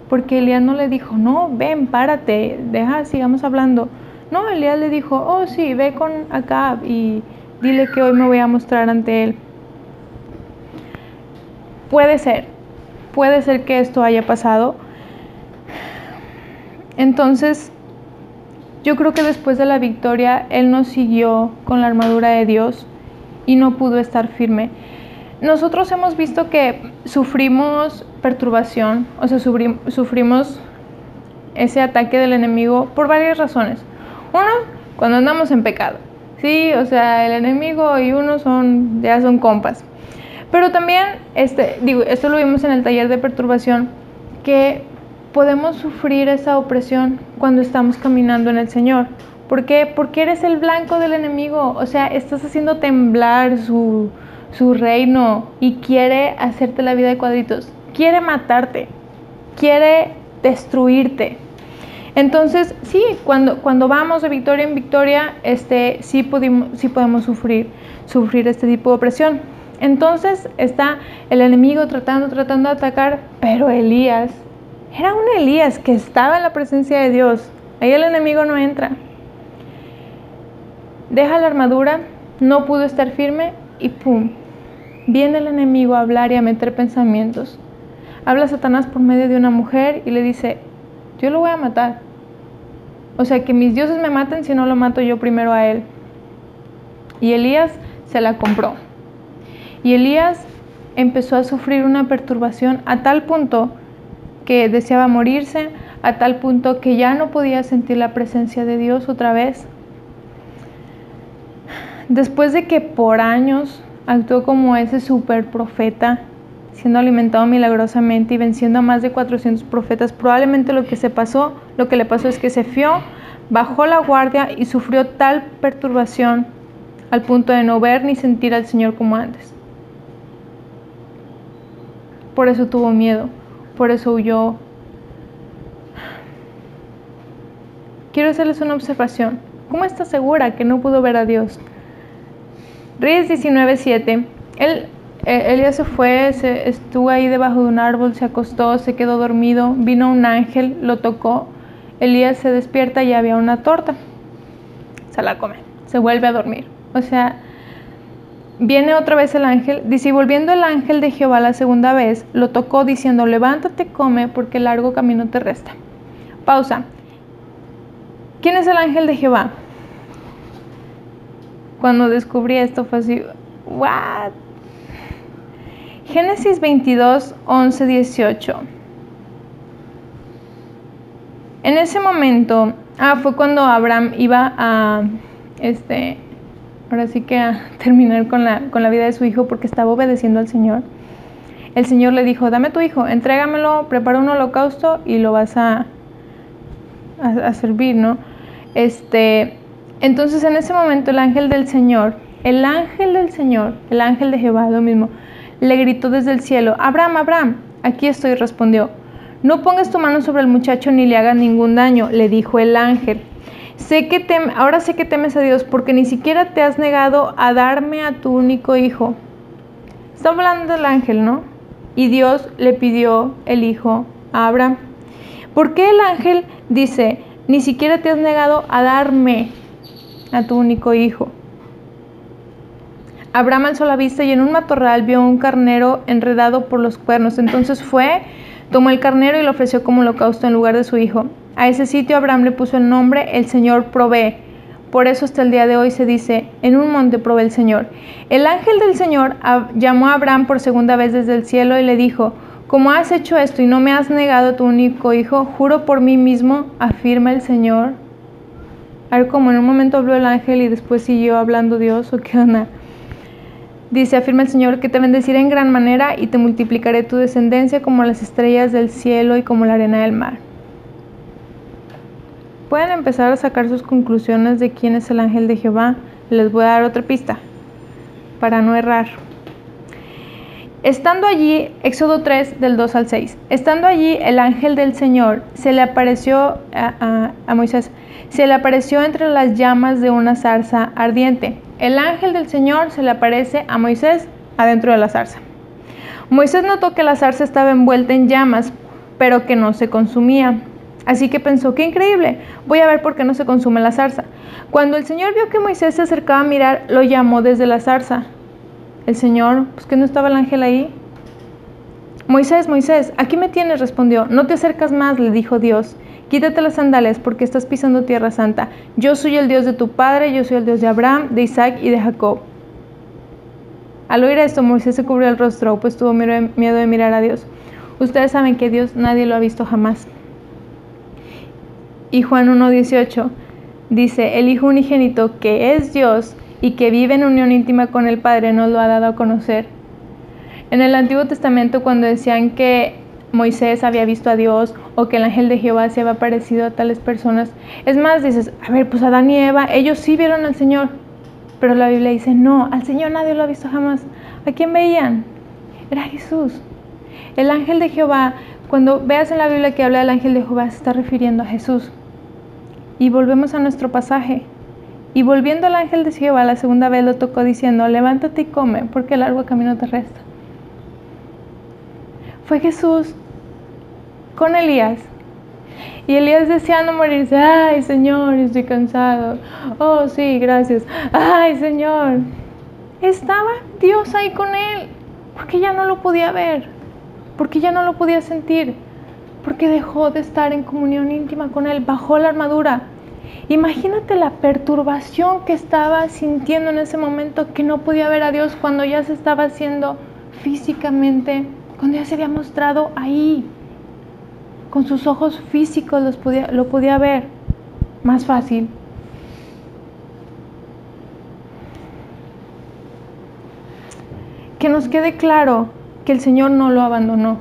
Porque Elías no le dijo, no, ven, párate, deja, sigamos hablando. No, Elías le dijo, oh sí, ve con Acab y dile que hoy me voy a mostrar ante él. Puede ser, puede ser que esto haya pasado. Entonces, yo creo que después de la victoria, él no siguió con la armadura de Dios y no pudo estar firme. Nosotros hemos visto que sufrimos perturbación, o sea, sufri- sufrimos ese ataque del enemigo por varias razones. Uno, cuando andamos en pecado. Sí, o sea, el enemigo y uno son ya son compas. Pero también este digo, esto lo vimos en el taller de perturbación que podemos sufrir esa opresión cuando estamos caminando en el Señor. ¿Por qué? Porque eres el blanco del enemigo, o sea, estás haciendo temblar su su reino y quiere hacerte la vida de cuadritos, quiere matarte, quiere destruirte. Entonces, sí, cuando, cuando vamos de victoria en victoria, este, sí, pudimos, sí podemos sufrir, sufrir este tipo de opresión. Entonces está el enemigo tratando, tratando de atacar, pero Elías, era un Elías que estaba en la presencia de Dios. Ahí el enemigo no entra. Deja la armadura, no pudo estar firme y ¡pum! Viene el enemigo a hablar y a meter pensamientos. Habla Satanás por medio de una mujer y le dice, yo lo voy a matar. O sea, que mis dioses me maten si no lo mato yo primero a él. Y Elías se la compró. Y Elías empezó a sufrir una perturbación a tal punto que deseaba morirse, a tal punto que ya no podía sentir la presencia de Dios otra vez. Después de que por años actuó como ese super profeta, siendo alimentado milagrosamente y venciendo a más de 400 profetas, probablemente lo que se pasó, lo que le pasó es que se fió, bajó la guardia y sufrió tal perturbación al punto de no ver ni sentir al Señor como antes. Por eso tuvo miedo, por eso huyó. Quiero hacerles una observación. ¿Cómo está segura que no pudo ver a Dios? Reyes 19:7. Él, eh, Elías se fue, se, estuvo ahí debajo de un árbol, se acostó, se quedó dormido. Vino un ángel, lo tocó. Elías se despierta y había una torta. Se la come, se vuelve a dormir. O sea, viene otra vez el ángel, dice, y volviendo el ángel de Jehová la segunda vez, lo tocó diciendo, levántate, come, porque largo camino te resta. Pausa. ¿Quién es el ángel de Jehová? Cuando descubrí esto fue así, ¿what? Génesis 22, 11, 18. En ese momento, ah, fue cuando Abraham iba a, este, ahora sí que a terminar con la, con la vida de su hijo porque estaba obedeciendo al Señor. El Señor le dijo, dame tu hijo, entrégamelo, prepara un holocausto y lo vas a, a, servir, ¿no? Este, entonces en ese momento el ángel del Señor, el ángel del Señor, el ángel de Jehová, lo mismo, le gritó desde el cielo, Abraham, Abraham, aquí estoy, respondió. No pongas tu mano sobre el muchacho ni le hagas ningún daño, le dijo el ángel. Sé que tem ahora sé que temes a Dios porque ni siquiera te has negado a darme a tu único hijo. Está hablando del ángel, ¿no? Y Dios le pidió el hijo a Abraham. ¿Por qué el ángel dice, ni siquiera te has negado a darme a tu único hijo? Abraham alzó la vista y en un matorral vio un carnero enredado por los cuernos. Entonces fue, tomó el carnero y lo ofreció como holocausto en lugar de su hijo. A ese sitio Abraham le puso el nombre El Señor provee. Por eso hasta el día de hoy se dice, en un monte provee el Señor. El ángel del Señor llamó a Abraham por segunda vez desde el cielo y le dijo, como has hecho esto y no me has negado tu único hijo, juro por mí mismo, afirma el Señor. A ver, como en un momento habló el ángel y después siguió hablando Dios, ¿o qué onda? Dice, afirma el Señor, que te bendeciré en gran manera y te multiplicaré tu descendencia como las estrellas del cielo y como la arena del mar pueden empezar a sacar sus conclusiones de quién es el ángel de Jehová. Les voy a dar otra pista para no errar. Estando allí, Éxodo 3 del 2 al 6, estando allí el ángel del Señor se le apareció a, Moisés, se le apareció entre las llamas de una zarza ardiente. El ángel del Señor se le aparece a Moisés adentro de la zarza. Moisés notó que la zarza estaba envuelta en llamas, pero que no se consumía. Así que pensó, qué increíble, voy a ver por qué no se consume la zarza. Cuando el Señor vio que Moisés se acercaba a mirar, lo llamó desde la zarza. El Señor, pues que no estaba el ángel ahí. Moisés, Moisés, aquí me tienes, respondió. No te acercas más, le dijo Dios. Quítate las sandalias porque estás pisando tierra santa. Yo soy el Dios de tu padre, yo soy el Dios de Abraham, de Isaac y de Jacob. Al oír esto, Moisés se cubrió el rostro, pues tuvo miedo de mirar a Dios. Ustedes saben que Dios nadie lo ha visto jamás. Y Juan 1.18 dice, el Hijo unigénito que es Dios y que vive en unión íntima con el Padre nos lo ha dado a conocer. En el Antiguo Testamento cuando decían que Moisés había visto a Dios o que el ángel de Jehová se había aparecido a tales personas, es más, dices, a ver, pues Adán y Eva, ellos sí vieron al Señor, pero la Biblia dice, no, al Señor nadie lo ha visto jamás. ¿A quién veían? Era Jesús. El ángel de Jehová, cuando veas en la Biblia que habla del ángel de Jehová, se está refiriendo a Jesús. Y volvemos a nuestro pasaje. Y volviendo al ángel de Jehová la segunda vez lo tocó diciendo, levántate y come, porque el largo camino te resta. Fue Jesús con Elías. Y Elías deseando morirse, ay Señor, estoy cansado. Oh, sí, gracias. Ay Señor. Estaba Dios ahí con él, porque ya no lo podía ver, porque ya no lo podía sentir porque dejó de estar en comunión íntima con Él, bajó la armadura. Imagínate la perturbación que estaba sintiendo en ese momento, que no podía ver a Dios cuando ya se estaba haciendo físicamente, cuando ya se había mostrado ahí. Con sus ojos físicos los podía, lo podía ver más fácil. Que nos quede claro que el Señor no lo abandonó.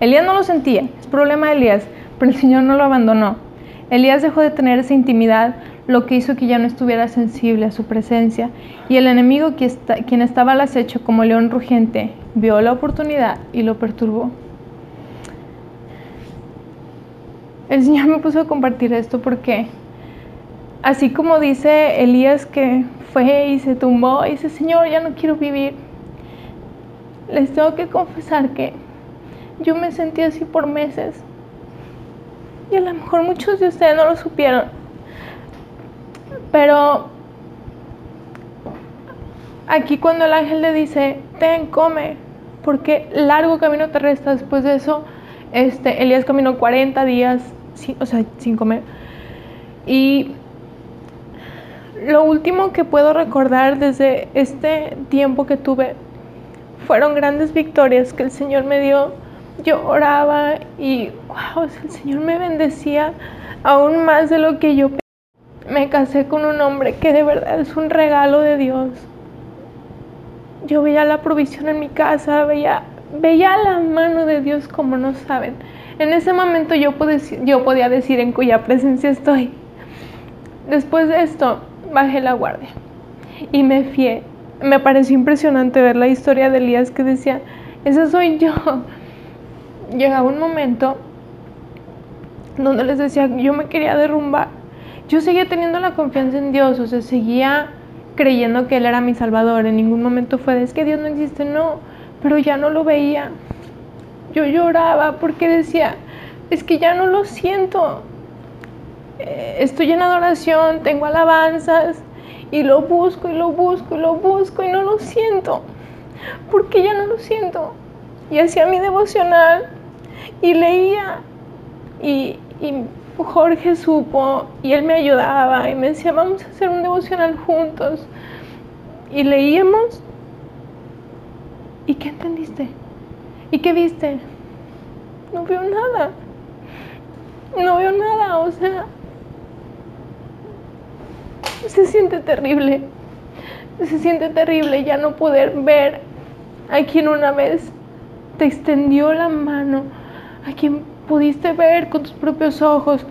Elías no lo sentía, es problema de Elías, pero el Señor no lo abandonó. Elías dejó de tener esa intimidad, lo que hizo que ya no estuviera sensible a su presencia, y el enemigo quien estaba al acecho como león rugiente vio la oportunidad y lo perturbó. El Señor me puso a compartir esto porque, así como dice Elías que fue y se tumbó y dice, Señor, ya no quiero vivir, les tengo que confesar que yo me sentí así por meses. Y a lo mejor muchos de ustedes no lo supieron. Pero aquí cuando el ángel le dice, ten, come, porque largo camino te resta. Después de eso, este, Elías caminó 40 días, o sea, sin comer. Y lo último que puedo recordar desde este tiempo que tuve fueron grandes victorias que el Señor me dio. Yo oraba y, wow, el Señor me bendecía aún más de lo que yo me casé con un hombre que de verdad es un regalo de Dios. Yo veía la provisión en mi casa, veía, veía la mano de Dios como no saben. En ese momento yo, yo podía decir en cuya presencia estoy. Después de esto, bajé la guardia y me fié. Me pareció impresionante ver la historia de Elías que decía, ese soy yo. Llegaba un momento donde les decía, yo me quería derrumbar. Yo seguía teniendo la confianza en Dios, o sea, seguía creyendo que Él era mi Salvador. En ningún momento fue, es que Dios no existe, no, pero ya no lo veía. Yo lloraba porque decía, es que ya no lo siento. Eh, estoy en adoración, tengo alabanzas y lo busco y lo busco y lo busco y no lo siento. ¿Por qué ya no lo siento? Y hacía mi devocional y leía y, y Jorge supo y él me ayudaba y me decía, vamos a hacer un devocional juntos. Y leíamos. ¿Y qué entendiste? ¿Y qué viste? No veo nada. No veo nada, o sea, se siente terrible. Se siente terrible ya no poder ver a quien una vez te extendió la mano, a quien pudiste ver con tus propios ojos.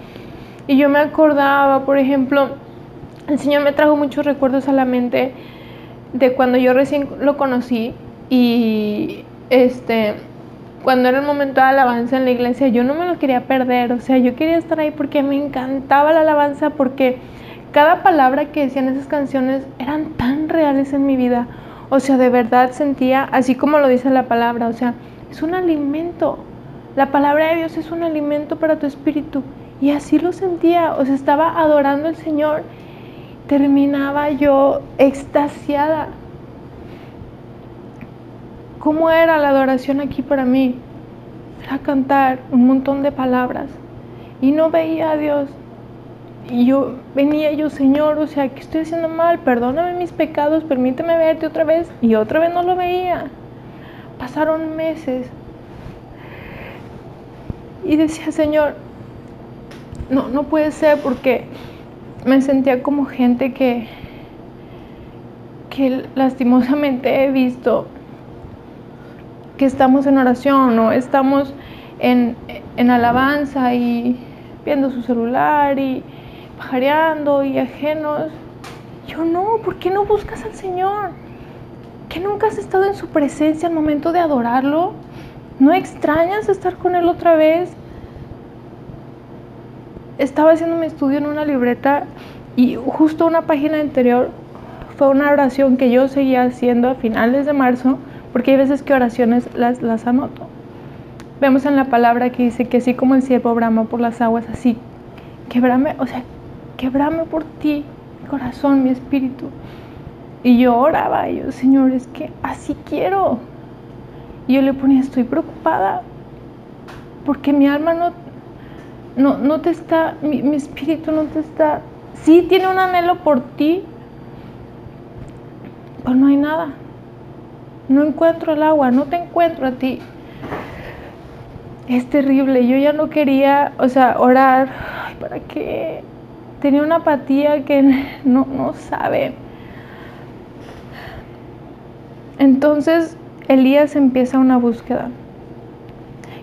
Y yo me acordaba, por ejemplo, el Señor me trajo muchos recuerdos a la mente de cuando yo recién lo conocí y este cuando era el momento de alabanza en la iglesia, yo no me lo quería perder, o sea, yo quería estar ahí porque me encantaba la alabanza porque cada palabra que decían esas canciones eran tan reales en mi vida. O sea, de verdad sentía, así como lo dice la palabra, o sea, es un alimento. La palabra de Dios es un alimento para tu espíritu. Y así lo sentía, o sea, estaba adorando al Señor. Terminaba yo extasiada. ¿Cómo era la adoración aquí para mí? Era cantar un montón de palabras y no veía a Dios, y yo venía yo, Señor, o sea, ¿qué estoy haciendo mal? Perdóname mis pecados, permíteme verte otra vez. Y otra vez no lo veía. Pasaron meses. Y decía, Señor, no, no puede ser porque me sentía como gente que, que lastimosamente he visto que estamos en oración o estamos en, en alabanza y viendo su celular y pajareando y ajenos. Yo no, ¿por qué no buscas al Señor? ¿Que nunca has estado en su presencia al momento de adorarlo? ¿No extrañas estar con Él otra vez? Estaba haciendo mi estudio en una libreta y justo una página anterior fue una oración que yo seguía haciendo a finales de marzo, porque hay veces que oraciones las, las anoto. Vemos en la palabra que dice que así como el siervo brama por las aguas, así quebrame, o sea, quebrame por ti, mi corazón, mi espíritu. Y yo oraba, y yo, Señor, es que así quiero. Y yo le ponía, estoy preocupada, porque mi alma no, no, no te está, mi, mi espíritu no te está, sí tiene un anhelo por ti, pero no hay nada. No encuentro el agua, no te encuentro a ti. Es terrible, yo ya no quería, o sea, orar, ¿para qué? tenía una apatía que no, no sabe. Entonces Elías empieza una búsqueda.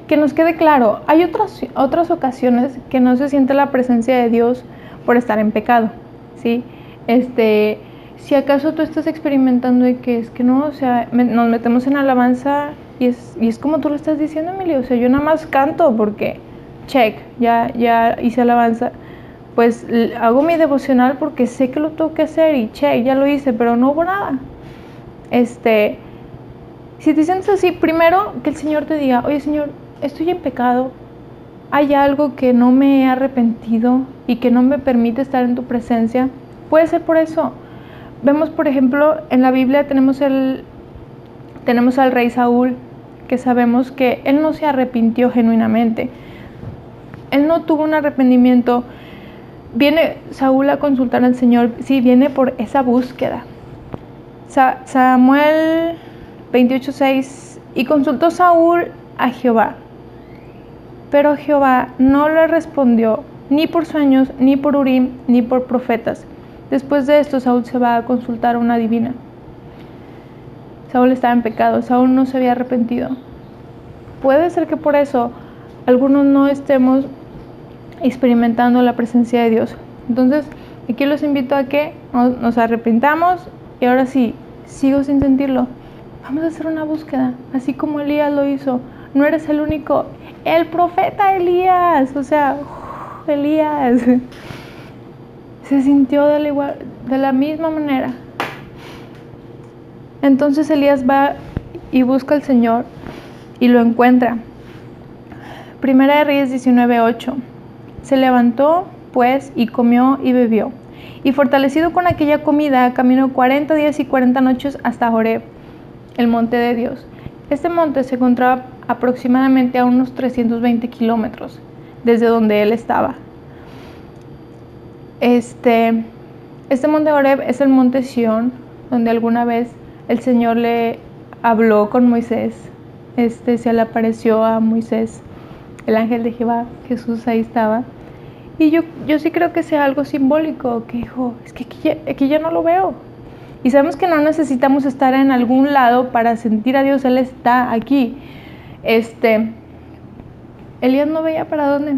Que nos quede claro, hay otras, otras ocasiones que no se siente la presencia de Dios por estar en pecado, ¿sí? Este, si acaso tú estás experimentando y que es que no, o sea, nos metemos en alabanza y es, y es como tú lo estás diciendo, Emilio, o sea, yo nada más canto porque, check, ya, ya hice alabanza, pues hago mi devocional porque sé que lo tengo que hacer y che, ya lo hice, pero no hubo nada. Este, si te sientes así, primero que el Señor te diga, oye Señor, estoy en pecado, hay algo que no me he arrepentido y que no me permite estar en tu presencia, puede ser por eso, vemos, por ejemplo, en la Biblia tenemos, el, tenemos al rey Saúl, que sabemos que él no se arrepintió genuinamente. Él no tuvo un arrepentimiento. Viene Saúl a consultar al Señor, sí, viene por esa búsqueda. Samuel 28:6, y consultó Saúl a Jehová. Pero Jehová no le respondió ni por sueños, ni por Urim, ni por profetas. Después de esto, Saúl se va a consultar a una divina. Saúl estaba en pecado, Saúl no se había arrepentido. Puede ser que por eso algunos no estemos experimentando la presencia de Dios. Entonces, aquí los invito a que nos arrepintamos y ahora sí, sigo sin sentirlo. Vamos a hacer una búsqueda, así como Elías lo hizo. No eres el único, el profeta Elías, o sea, Elías se sintió de la, de la misma manera. Entonces Elías va y busca al Señor y lo encuentra. Primera de Reyes 19:8. Se levantó, pues, y comió y bebió. Y fortalecido con aquella comida, caminó 40 días y 40 noches hasta Joreb, el monte de Dios. Este monte se encontraba aproximadamente a unos 320 kilómetros desde donde él estaba. Este, este monte Horeb es el monte Sión, donde alguna vez el Señor le habló con Moisés. Este se le apareció a Moisés, el ángel de Jehová, Jesús ahí estaba. Y yo, yo sí creo que sea algo simbólico, que dijo, es que aquí ya, aquí ya no lo veo. Y sabemos que no necesitamos estar en algún lado para sentir a Dios, Él está aquí. Este, Elías no veía para dónde.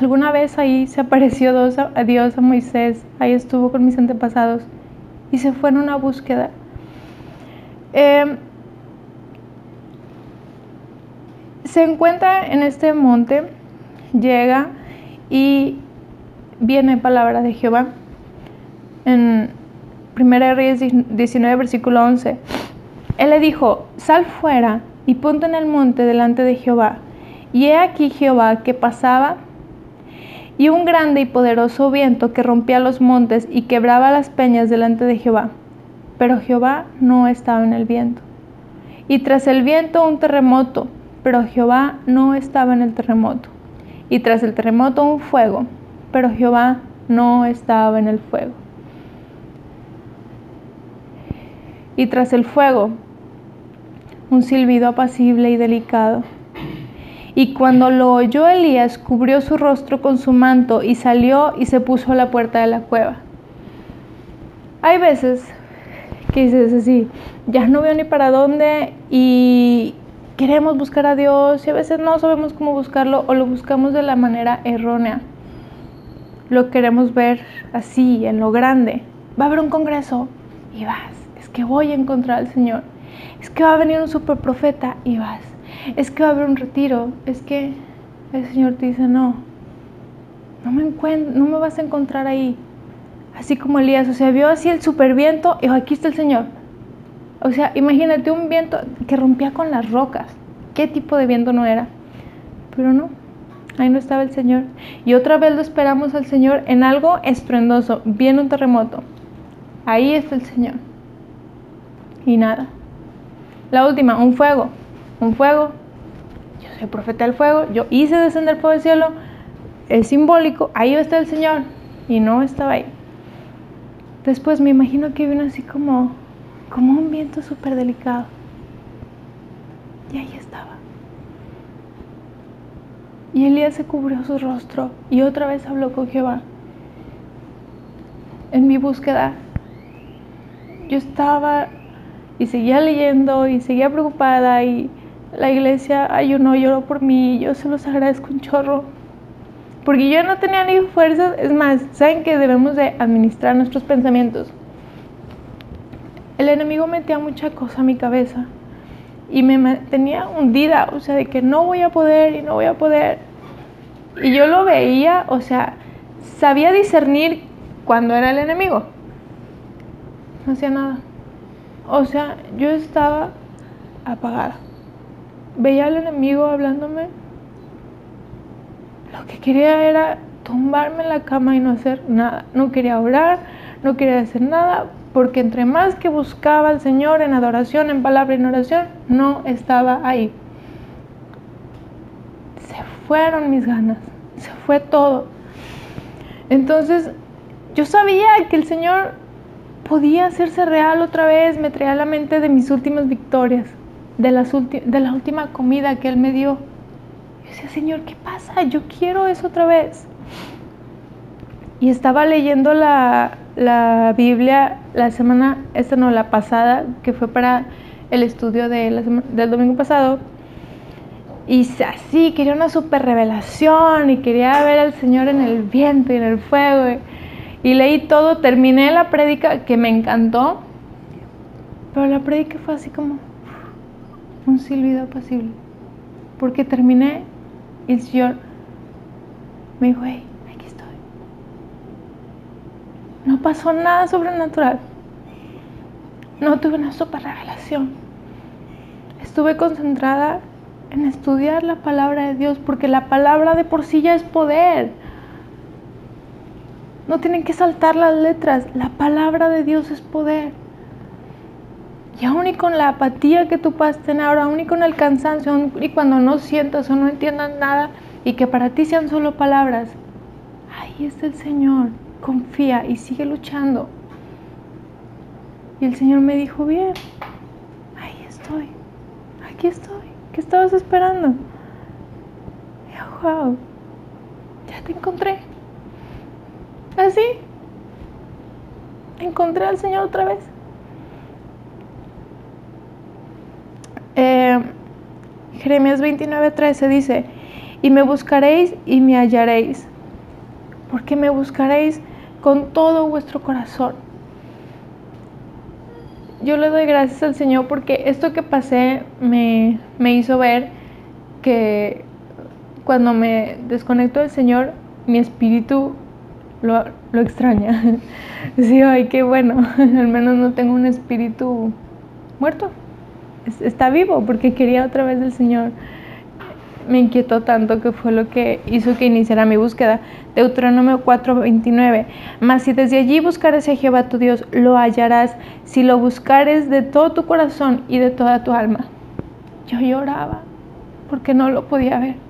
Alguna vez ahí se apareció a Dios, a Moisés, ahí estuvo con mis antepasados y se fue en una búsqueda. Em, se encuentra en este monte, llega y viene palabra de Jehová. En 1 Reyes 19, versículo 11, Él le dijo, sal fuera y ponte en el monte delante de Jehová. Y he aquí Jehová que pasaba y un grande y poderoso viento que rompía los montes y quebraba las peñas delante de Jehová. Pero Jehová no estaba en el viento. Y tras el viento un terremoto, pero Jehová no estaba en el terremoto. Y tras el terremoto un fuego, pero Jehová no estaba en el fuego. Y tras el fuego un silbido apacible y delicado. Y cuando lo oyó Elías, cubrió su rostro con su manto y salió y se puso a la puerta de la cueva. Hay veces que dices así, ya no veo ni para dónde y queremos buscar a Dios y a veces no sabemos cómo buscarlo o lo buscamos de la manera errónea. Lo queremos ver así, en lo grande. Va a haber un congreso y vas, que voy a encontrar al Señor es que va a venir un super profeta y vas, es que va a haber un retiro, es que el Señor te dice, no, no me, no me vas a encontrar ahí. Así como Elías, o sea, vio así el super viento y aquí está el Señor. O sea, imagínate un viento que rompía con las rocas. ¿Qué tipo de viento no era? Pero no, ahí no estaba el Señor. Y otra vez lo esperamos al Señor en algo estruendoso. Viene un terremoto. Ahí está el Señor. Y nada. La última, un fuego. Un fuego. Yo soy profeta del fuego. Yo hice descender fuego del cielo. Es simbólico. Ahí está el Señor. Y no estaba ahí. Después me imagino que vino así como, como un viento súper delicado. Y ahí estaba. Y Elías se cubrió su rostro y otra vez habló con Jehová. En mi búsqueda, yo estaba y seguía leyendo y seguía preocupada y la iglesia ayunó, lloró por mí y yo se los agradezco un chorro. Porque yo no tenía ni fuerzas, es más, saben que debemos de administrar nuestros pensamientos. El enemigo metía mucha cosa a mi cabeza y me tenía hundida, o sea, de que no voy a poder y no voy a poder. Y yo lo veía, o sea, sabía discernir cuando era el enemigo. No hacía nada. O sea, yo estaba apagada. Veía al enemigo hablándome. Lo que quería era tumbarme en la cama y no hacer nada. No quería orar, no quería hacer nada, porque entre más que buscaba al Señor en adoración, en palabra y en oración, no estaba ahí. Se fueron mis ganas, se fue todo. Entonces, yo sabía que el Señor podía hacerse real otra vez, me traía a la mente de mis últimas victorias, de, las de la última comida que Él me dio. Yo decía, Señor, ¿qué pasa? Yo quiero eso otra vez. Y estaba leyendo la, la Biblia la semana, esta no, la pasada, que fue para el estudio de del domingo pasado. Y así, quería una super revelación y quería ver al Señor en el viento y en el fuego. Y, leí todo, terminé la prédica que me encantó, pero la prédica fue así como un silbido apacible. Porque terminé y el Señor me dijo, hey, no pasó nada sobrenatural. No tuve una super revelación. Estuve concentrada en estudiar la palabra de Dios porque la palabra de por sí ya es poder. No tienen que saltar las letras. La palabra de Dios es poder. Y aún y con la apatía que tú puedas tener ahora, aún y con el cansancio, y cuando no sientas o no entiendas nada, y que para ti sean solo palabras, ahí está el Señor confía y sigue luchando. Y el Señor me dijo, bien, ahí estoy, aquí estoy, ¿qué estabas esperando? Wow, ya te encontré. Así, encontré al Señor otra vez. Eh, Jeremías 29:13 dice, y me buscaréis y me hallaréis, porque me buscaréis con todo vuestro corazón. Yo le doy gracias al Señor porque esto que pasé me, hizo ver que cuando me desconecto del Señor, mi espíritu lo, extraña. Sí, ay, qué bueno, al menos no tengo un espíritu muerto. Está vivo porque quería otra vez del Señor me inquietó tanto que fue lo que hizo que iniciara mi búsqueda. Deuteronomio 4:29. Mas si desde allí buscares a Jehová tu Dios, lo hallarás si lo buscares de todo tu corazón y de toda tu alma. Yo lloraba porque no lo podía ver.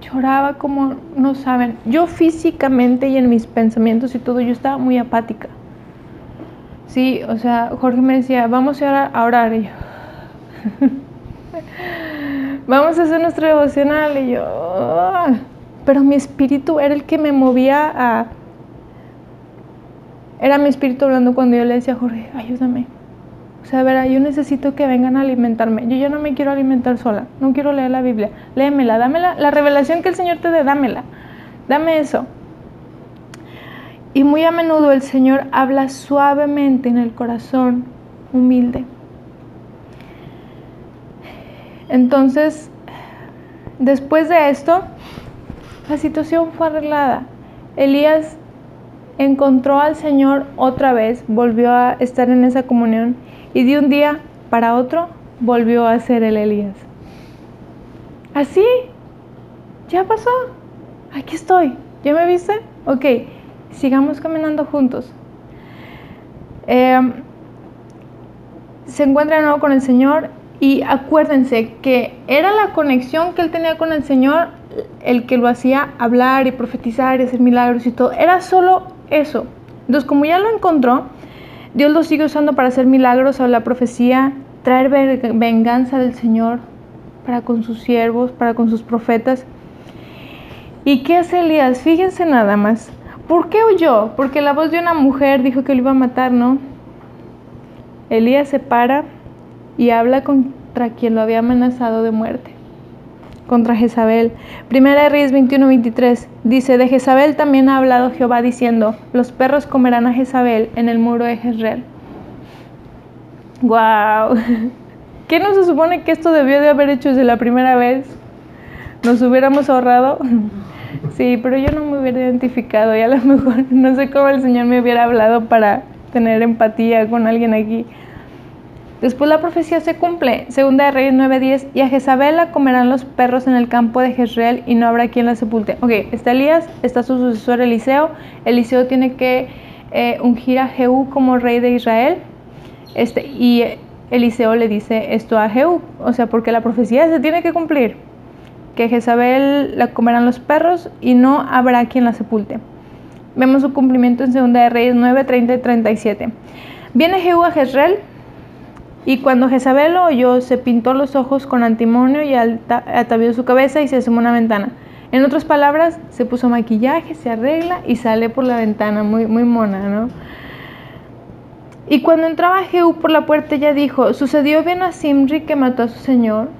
Lloraba como no saben. Yo físicamente y en mis pensamientos y todo, yo estaba muy apática. Sí, o sea, Jorge me decía, vamos a orar. Y yo, vamos a hacer nuestro devocional. Y yo, ah". pero mi espíritu era el que me movía a... Era mi espíritu hablando cuando yo le decía a Jorge, ayúdame. O sea, verá, yo necesito que vengan a alimentarme. Yo ya no me quiero alimentar sola. No quiero leer la Biblia. Léemela, dámela. La revelación que el Señor te dé, dámela. Dame eso. Y muy a menudo el Señor habla suavemente en el corazón humilde. Entonces, después de esto, la situación fue arreglada. Elías encontró al Señor otra vez, volvió a estar en esa comunión y de un día para otro volvió a ser el Elías. Así, ya pasó, aquí estoy, ¿ya me viste? Ok, sigamos caminando juntos. Em, se encuentra de nuevo con el Señor y acuérdense que era la conexión que él tenía con el Señor el que lo hacía hablar y profetizar y hacer milagros y todo. Era solo eso. Entonces, como ya lo encontró, Dios lo sigue usando para hacer milagros, a la profecía, traer venganza del Señor para con sus siervos, para con sus profetas. ¿Y qué hace Elías? Fíjense nada más. ¿Por qué huyó? Porque la voz de una mujer dijo que lo iba a matar, ¿no? Elías se para y habla contra quien lo había amenazado de muerte, contra Jezabel. Primera de Reyes 21-23 dice, de Jezabel también ha hablado Jehová diciendo, los perros comerán a Jezabel en el muro de Jezreel. ¡Wow! ¿Qué no se supone que esto debió de haber hecho desde la primera vez? ¿Nos hubiéramos ahorrado? Sí, pero yo no me hubiera identificado y a lo mejor no sé cómo el Señor me hubiera hablado para tener empatía con alguien aquí. Después la profecía se cumple, segunda de Reyes 9:10, y a Jezabel la comerán los perros en el campo de Jezreel y no habrá quien la sepulte. Ok, está Elías, está su sucesor Eliseo, Eliseo tiene que eh, ungir a Jehú como rey de Israel. Este, y Eliseo le dice esto a Jehú, o sea, porque la profecía se tiene que cumplir, que Jezabel la comerán los perros y no habrá quien la sepulte. Vemos su cumplimiento en 2 de Reyes 9, 30 y 37. Viene Jehú a Jezreel y cuando Jezabel lo oyó, se pintó los ojos con antimonio y atavió su cabeza y se asomó a una ventana. En otras palabras, se puso maquillaje, se arregla y sale por la ventana, muy, muy mona, ¿no? Y cuando entraba Jehú por la puerta, ella dijo, ¿sucedió bien a Simri que mató a su señor?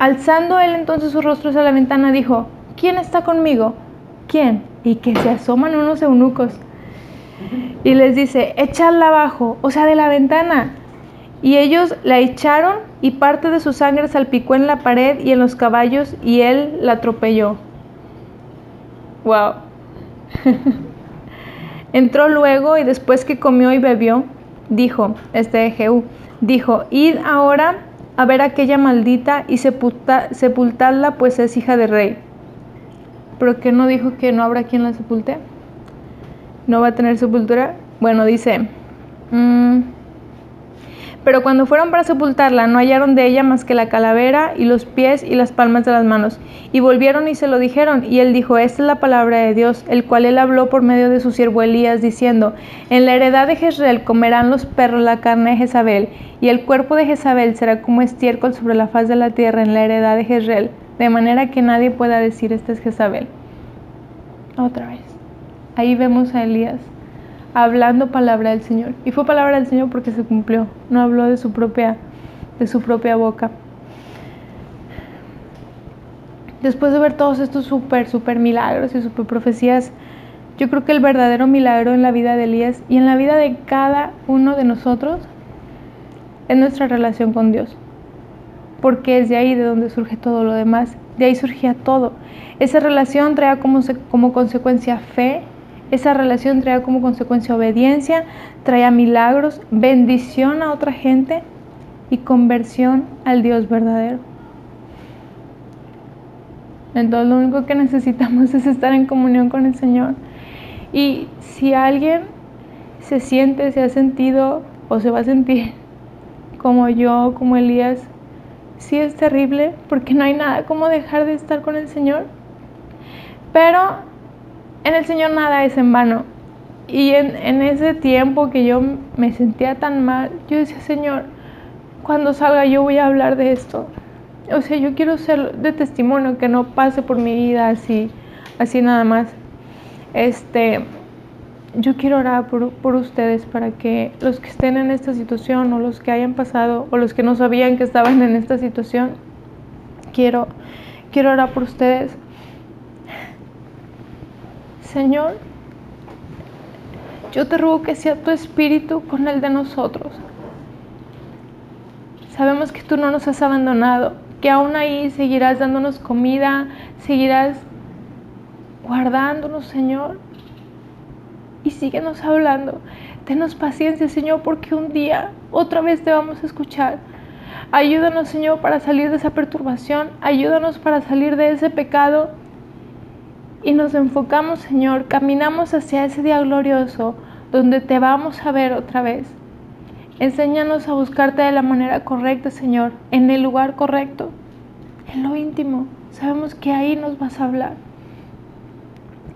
Alzando él entonces sus rostros a la ventana, dijo, ¿quién está conmigo? ¿Quién? Y que se asoman unos eunucos. Y les dice, echadla abajo, o sea, de la ventana. Y ellos la echaron y parte de su sangre salpicó en la pared y en los caballos y él la atropelló. Wow. Entró luego y después que comió y bebió, dijo, este Jehú, dijo, id ahora a ver aquella maldita y sepultadla, pues es hija de rey. ¿Pero qué no dijo que no habrá quien la sepulte? ¿No va a tener sepultura? Bueno, dice, mmm, pero cuando fueron para sepultarla, no hallaron de ella más que la calavera y los pies y las palmas de las manos. Y volvieron y se lo dijeron. Y él dijo, esta es la palabra de Dios, el cual él habló por medio de su siervo Elías, diciendo, en la heredad de Jezreel comerán los perros la carne de Jezabel, y el cuerpo de Jezabel será como estiércol sobre la faz de la tierra en la heredad de Jezreel, de manera que nadie pueda decir, este es Jezabel. Otra vez. Ahí vemos a Elías hablando palabra del Señor. Y fue palabra del Señor porque se cumplió, no habló de su propia, de su propia boca. Después de ver todos estos súper, súper milagros y súper profecías, yo creo que el verdadero milagro en la vida de Elías y en la vida de cada uno de nosotros es nuestra relación con Dios. Porque es de ahí de donde surge todo lo demás. De ahí surgía todo. Esa relación trae como, como consecuencia fe, esa relación traía como consecuencia obediencia, traía milagros, bendición a otra gente y conversión al Dios verdadero. Entonces lo único que necesitamos es estar en comunión con el Señor. Y si alguien se siente, se ha sentido o se va a sentir como yo, como Elías, sí es terrible porque no hay nada como dejar de estar con el Señor. Pero en el Señor nada es en vano. Y en, ese tiempo que yo me sentía tan mal, yo decía, Señor, cuando salga yo voy a hablar de esto. O sea, yo quiero ser de testimonio, que no pase por mi vida así, así nada más. Este, yo quiero orar por, por, ustedes para que los que estén en esta situación o los que hayan pasado o los que no sabían que estaban en esta situación, quiero, quiero orar por ustedes Señor, yo te ruego que sea tu espíritu con el de nosotros. Sabemos que tú no nos has abandonado, que aún ahí seguirás dándonos comida, seguirás guardándonos, Señor. Y síguenos hablando. Tenos paciencia, Señor, porque un día otra vez te vamos a escuchar. Ayúdanos, Señor, para salir de esa perturbación. Ayúdanos para salir de ese pecado y nos enfocamos, Señor, caminamos hacia ese día glorioso donde te vamos a ver otra vez. Enséñanos a buscarte de la manera correcta, Señor, en el lugar correcto, en lo íntimo. Sabemos que ahí nos vas a hablar.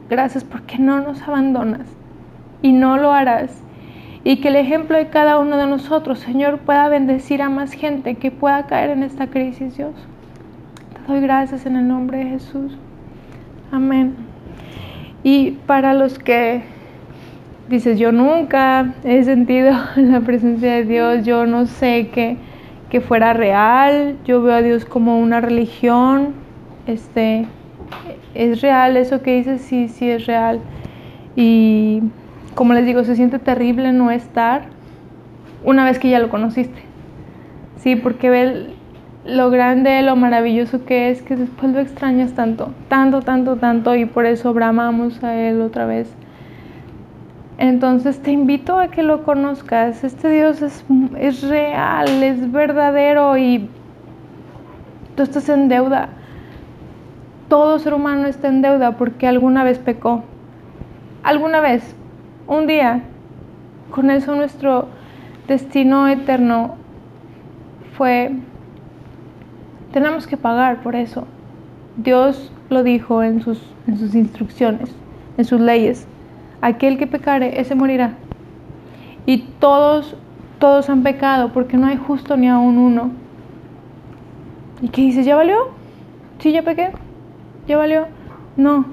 Gracias porque no nos abandonas y no lo harás. Y que el ejemplo de cada uno de nosotros, Señor, pueda bendecir a más gente que pueda caer en esta crisis, Dios. Te doy gracias en el nombre de Jesús. Amén. Y para los que dices, yo nunca he sentido la presencia de Dios, yo no sé que, que fuera real, yo veo a Dios como una religión, este, es real eso que dices, sí, sí es real. Y como les digo, se siente terrible no estar una vez que ya lo conociste. Sí, porque ve lo grande, lo maravilloso que es, que después lo extrañas tanto, tanto, tanto, tanto, y por eso bramamos a Él otra vez. Entonces te invito a que lo conozcas. Este Dios es, es real, es verdadero y tú estás en deuda. Todo ser humano está en deuda porque alguna vez pecó. Alguna vez, un día. Con eso nuestro destino eterno fue, tenemos que pagar por eso. Dios lo dijo en sus, en sus instrucciones, en sus leyes. Aquel que pecare, ese morirá. Y todos, todos han pecado porque no hay justo ni aún uno. ¿Y qué dices? ¿Ya valió? ¿Sí, ya pequé? ¿Ya valió? No.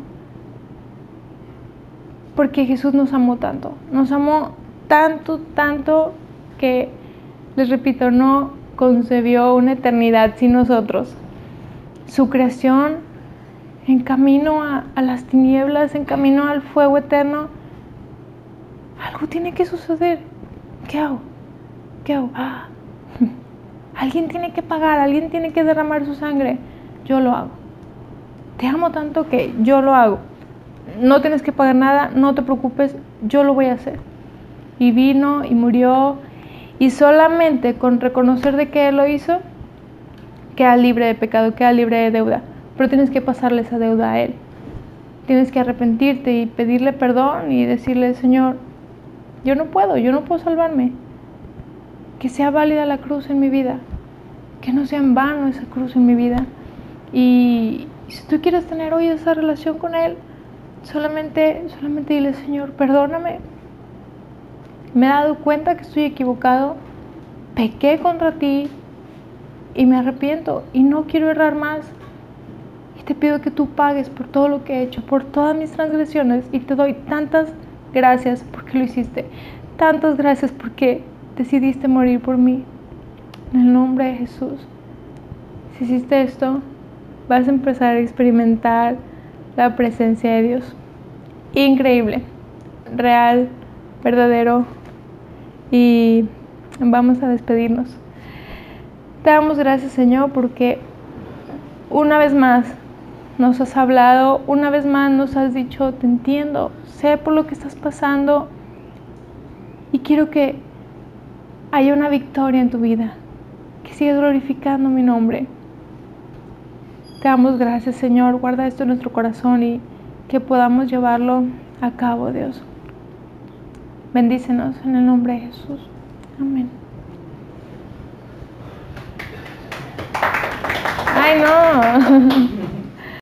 Porque Jesús nos amó tanto. Nos amó tanto, tanto que, les repito, no concebió una eternidad sin nosotros. Su creación en camino a, las tinieblas, en camino al fuego eterno, algo tiene que suceder. ¿Qué hago? ¿Qué hago? Ah, alguien tiene que pagar, alguien tiene que derramar su sangre. Yo lo hago. Te amo tanto que yo lo hago. No tienes que pagar nada, no te preocupes, yo lo voy a hacer. Y vino y murió y solamente con reconocer de que Él lo hizo, queda libre de pecado, queda libre de deuda. Pero tienes que pasarle esa deuda a Él. Tienes que arrepentirte y pedirle perdón y decirle, Señor, yo no puedo, yo no puedo salvarme. Que sea válida la cruz en mi vida. Que no sea en vano esa cruz en mi vida. Y, si tú quieres tener hoy esa relación con Él, solamente, solamente dile, Señor, perdóname, me he dado cuenta que estoy equivocado, pequé contra ti y me arrepiento y no quiero errar más. Y te pido que tú pagues por todo lo que he hecho, por todas mis transgresiones y te doy tantas gracias porque lo hiciste. Tantas gracias porque decidiste morir por mí. En el nombre de Jesús. Si hiciste esto, vas a empezar a experimentar la presencia de Dios. Increíble, real, verdadero, y vamos a despedirnos. Te damos gracias Señor porque una vez más nos has hablado, una vez más nos has dicho, te entiendo, sé por lo que estás pasando y quiero que haya una victoria en tu vida, que sigas glorificando mi nombre. Te damos gracias Señor, guarda esto en nuestro corazón y que podamos llevarlo a cabo, Dios. Bendícenos en el nombre de Jesús. Amén. Ay, no.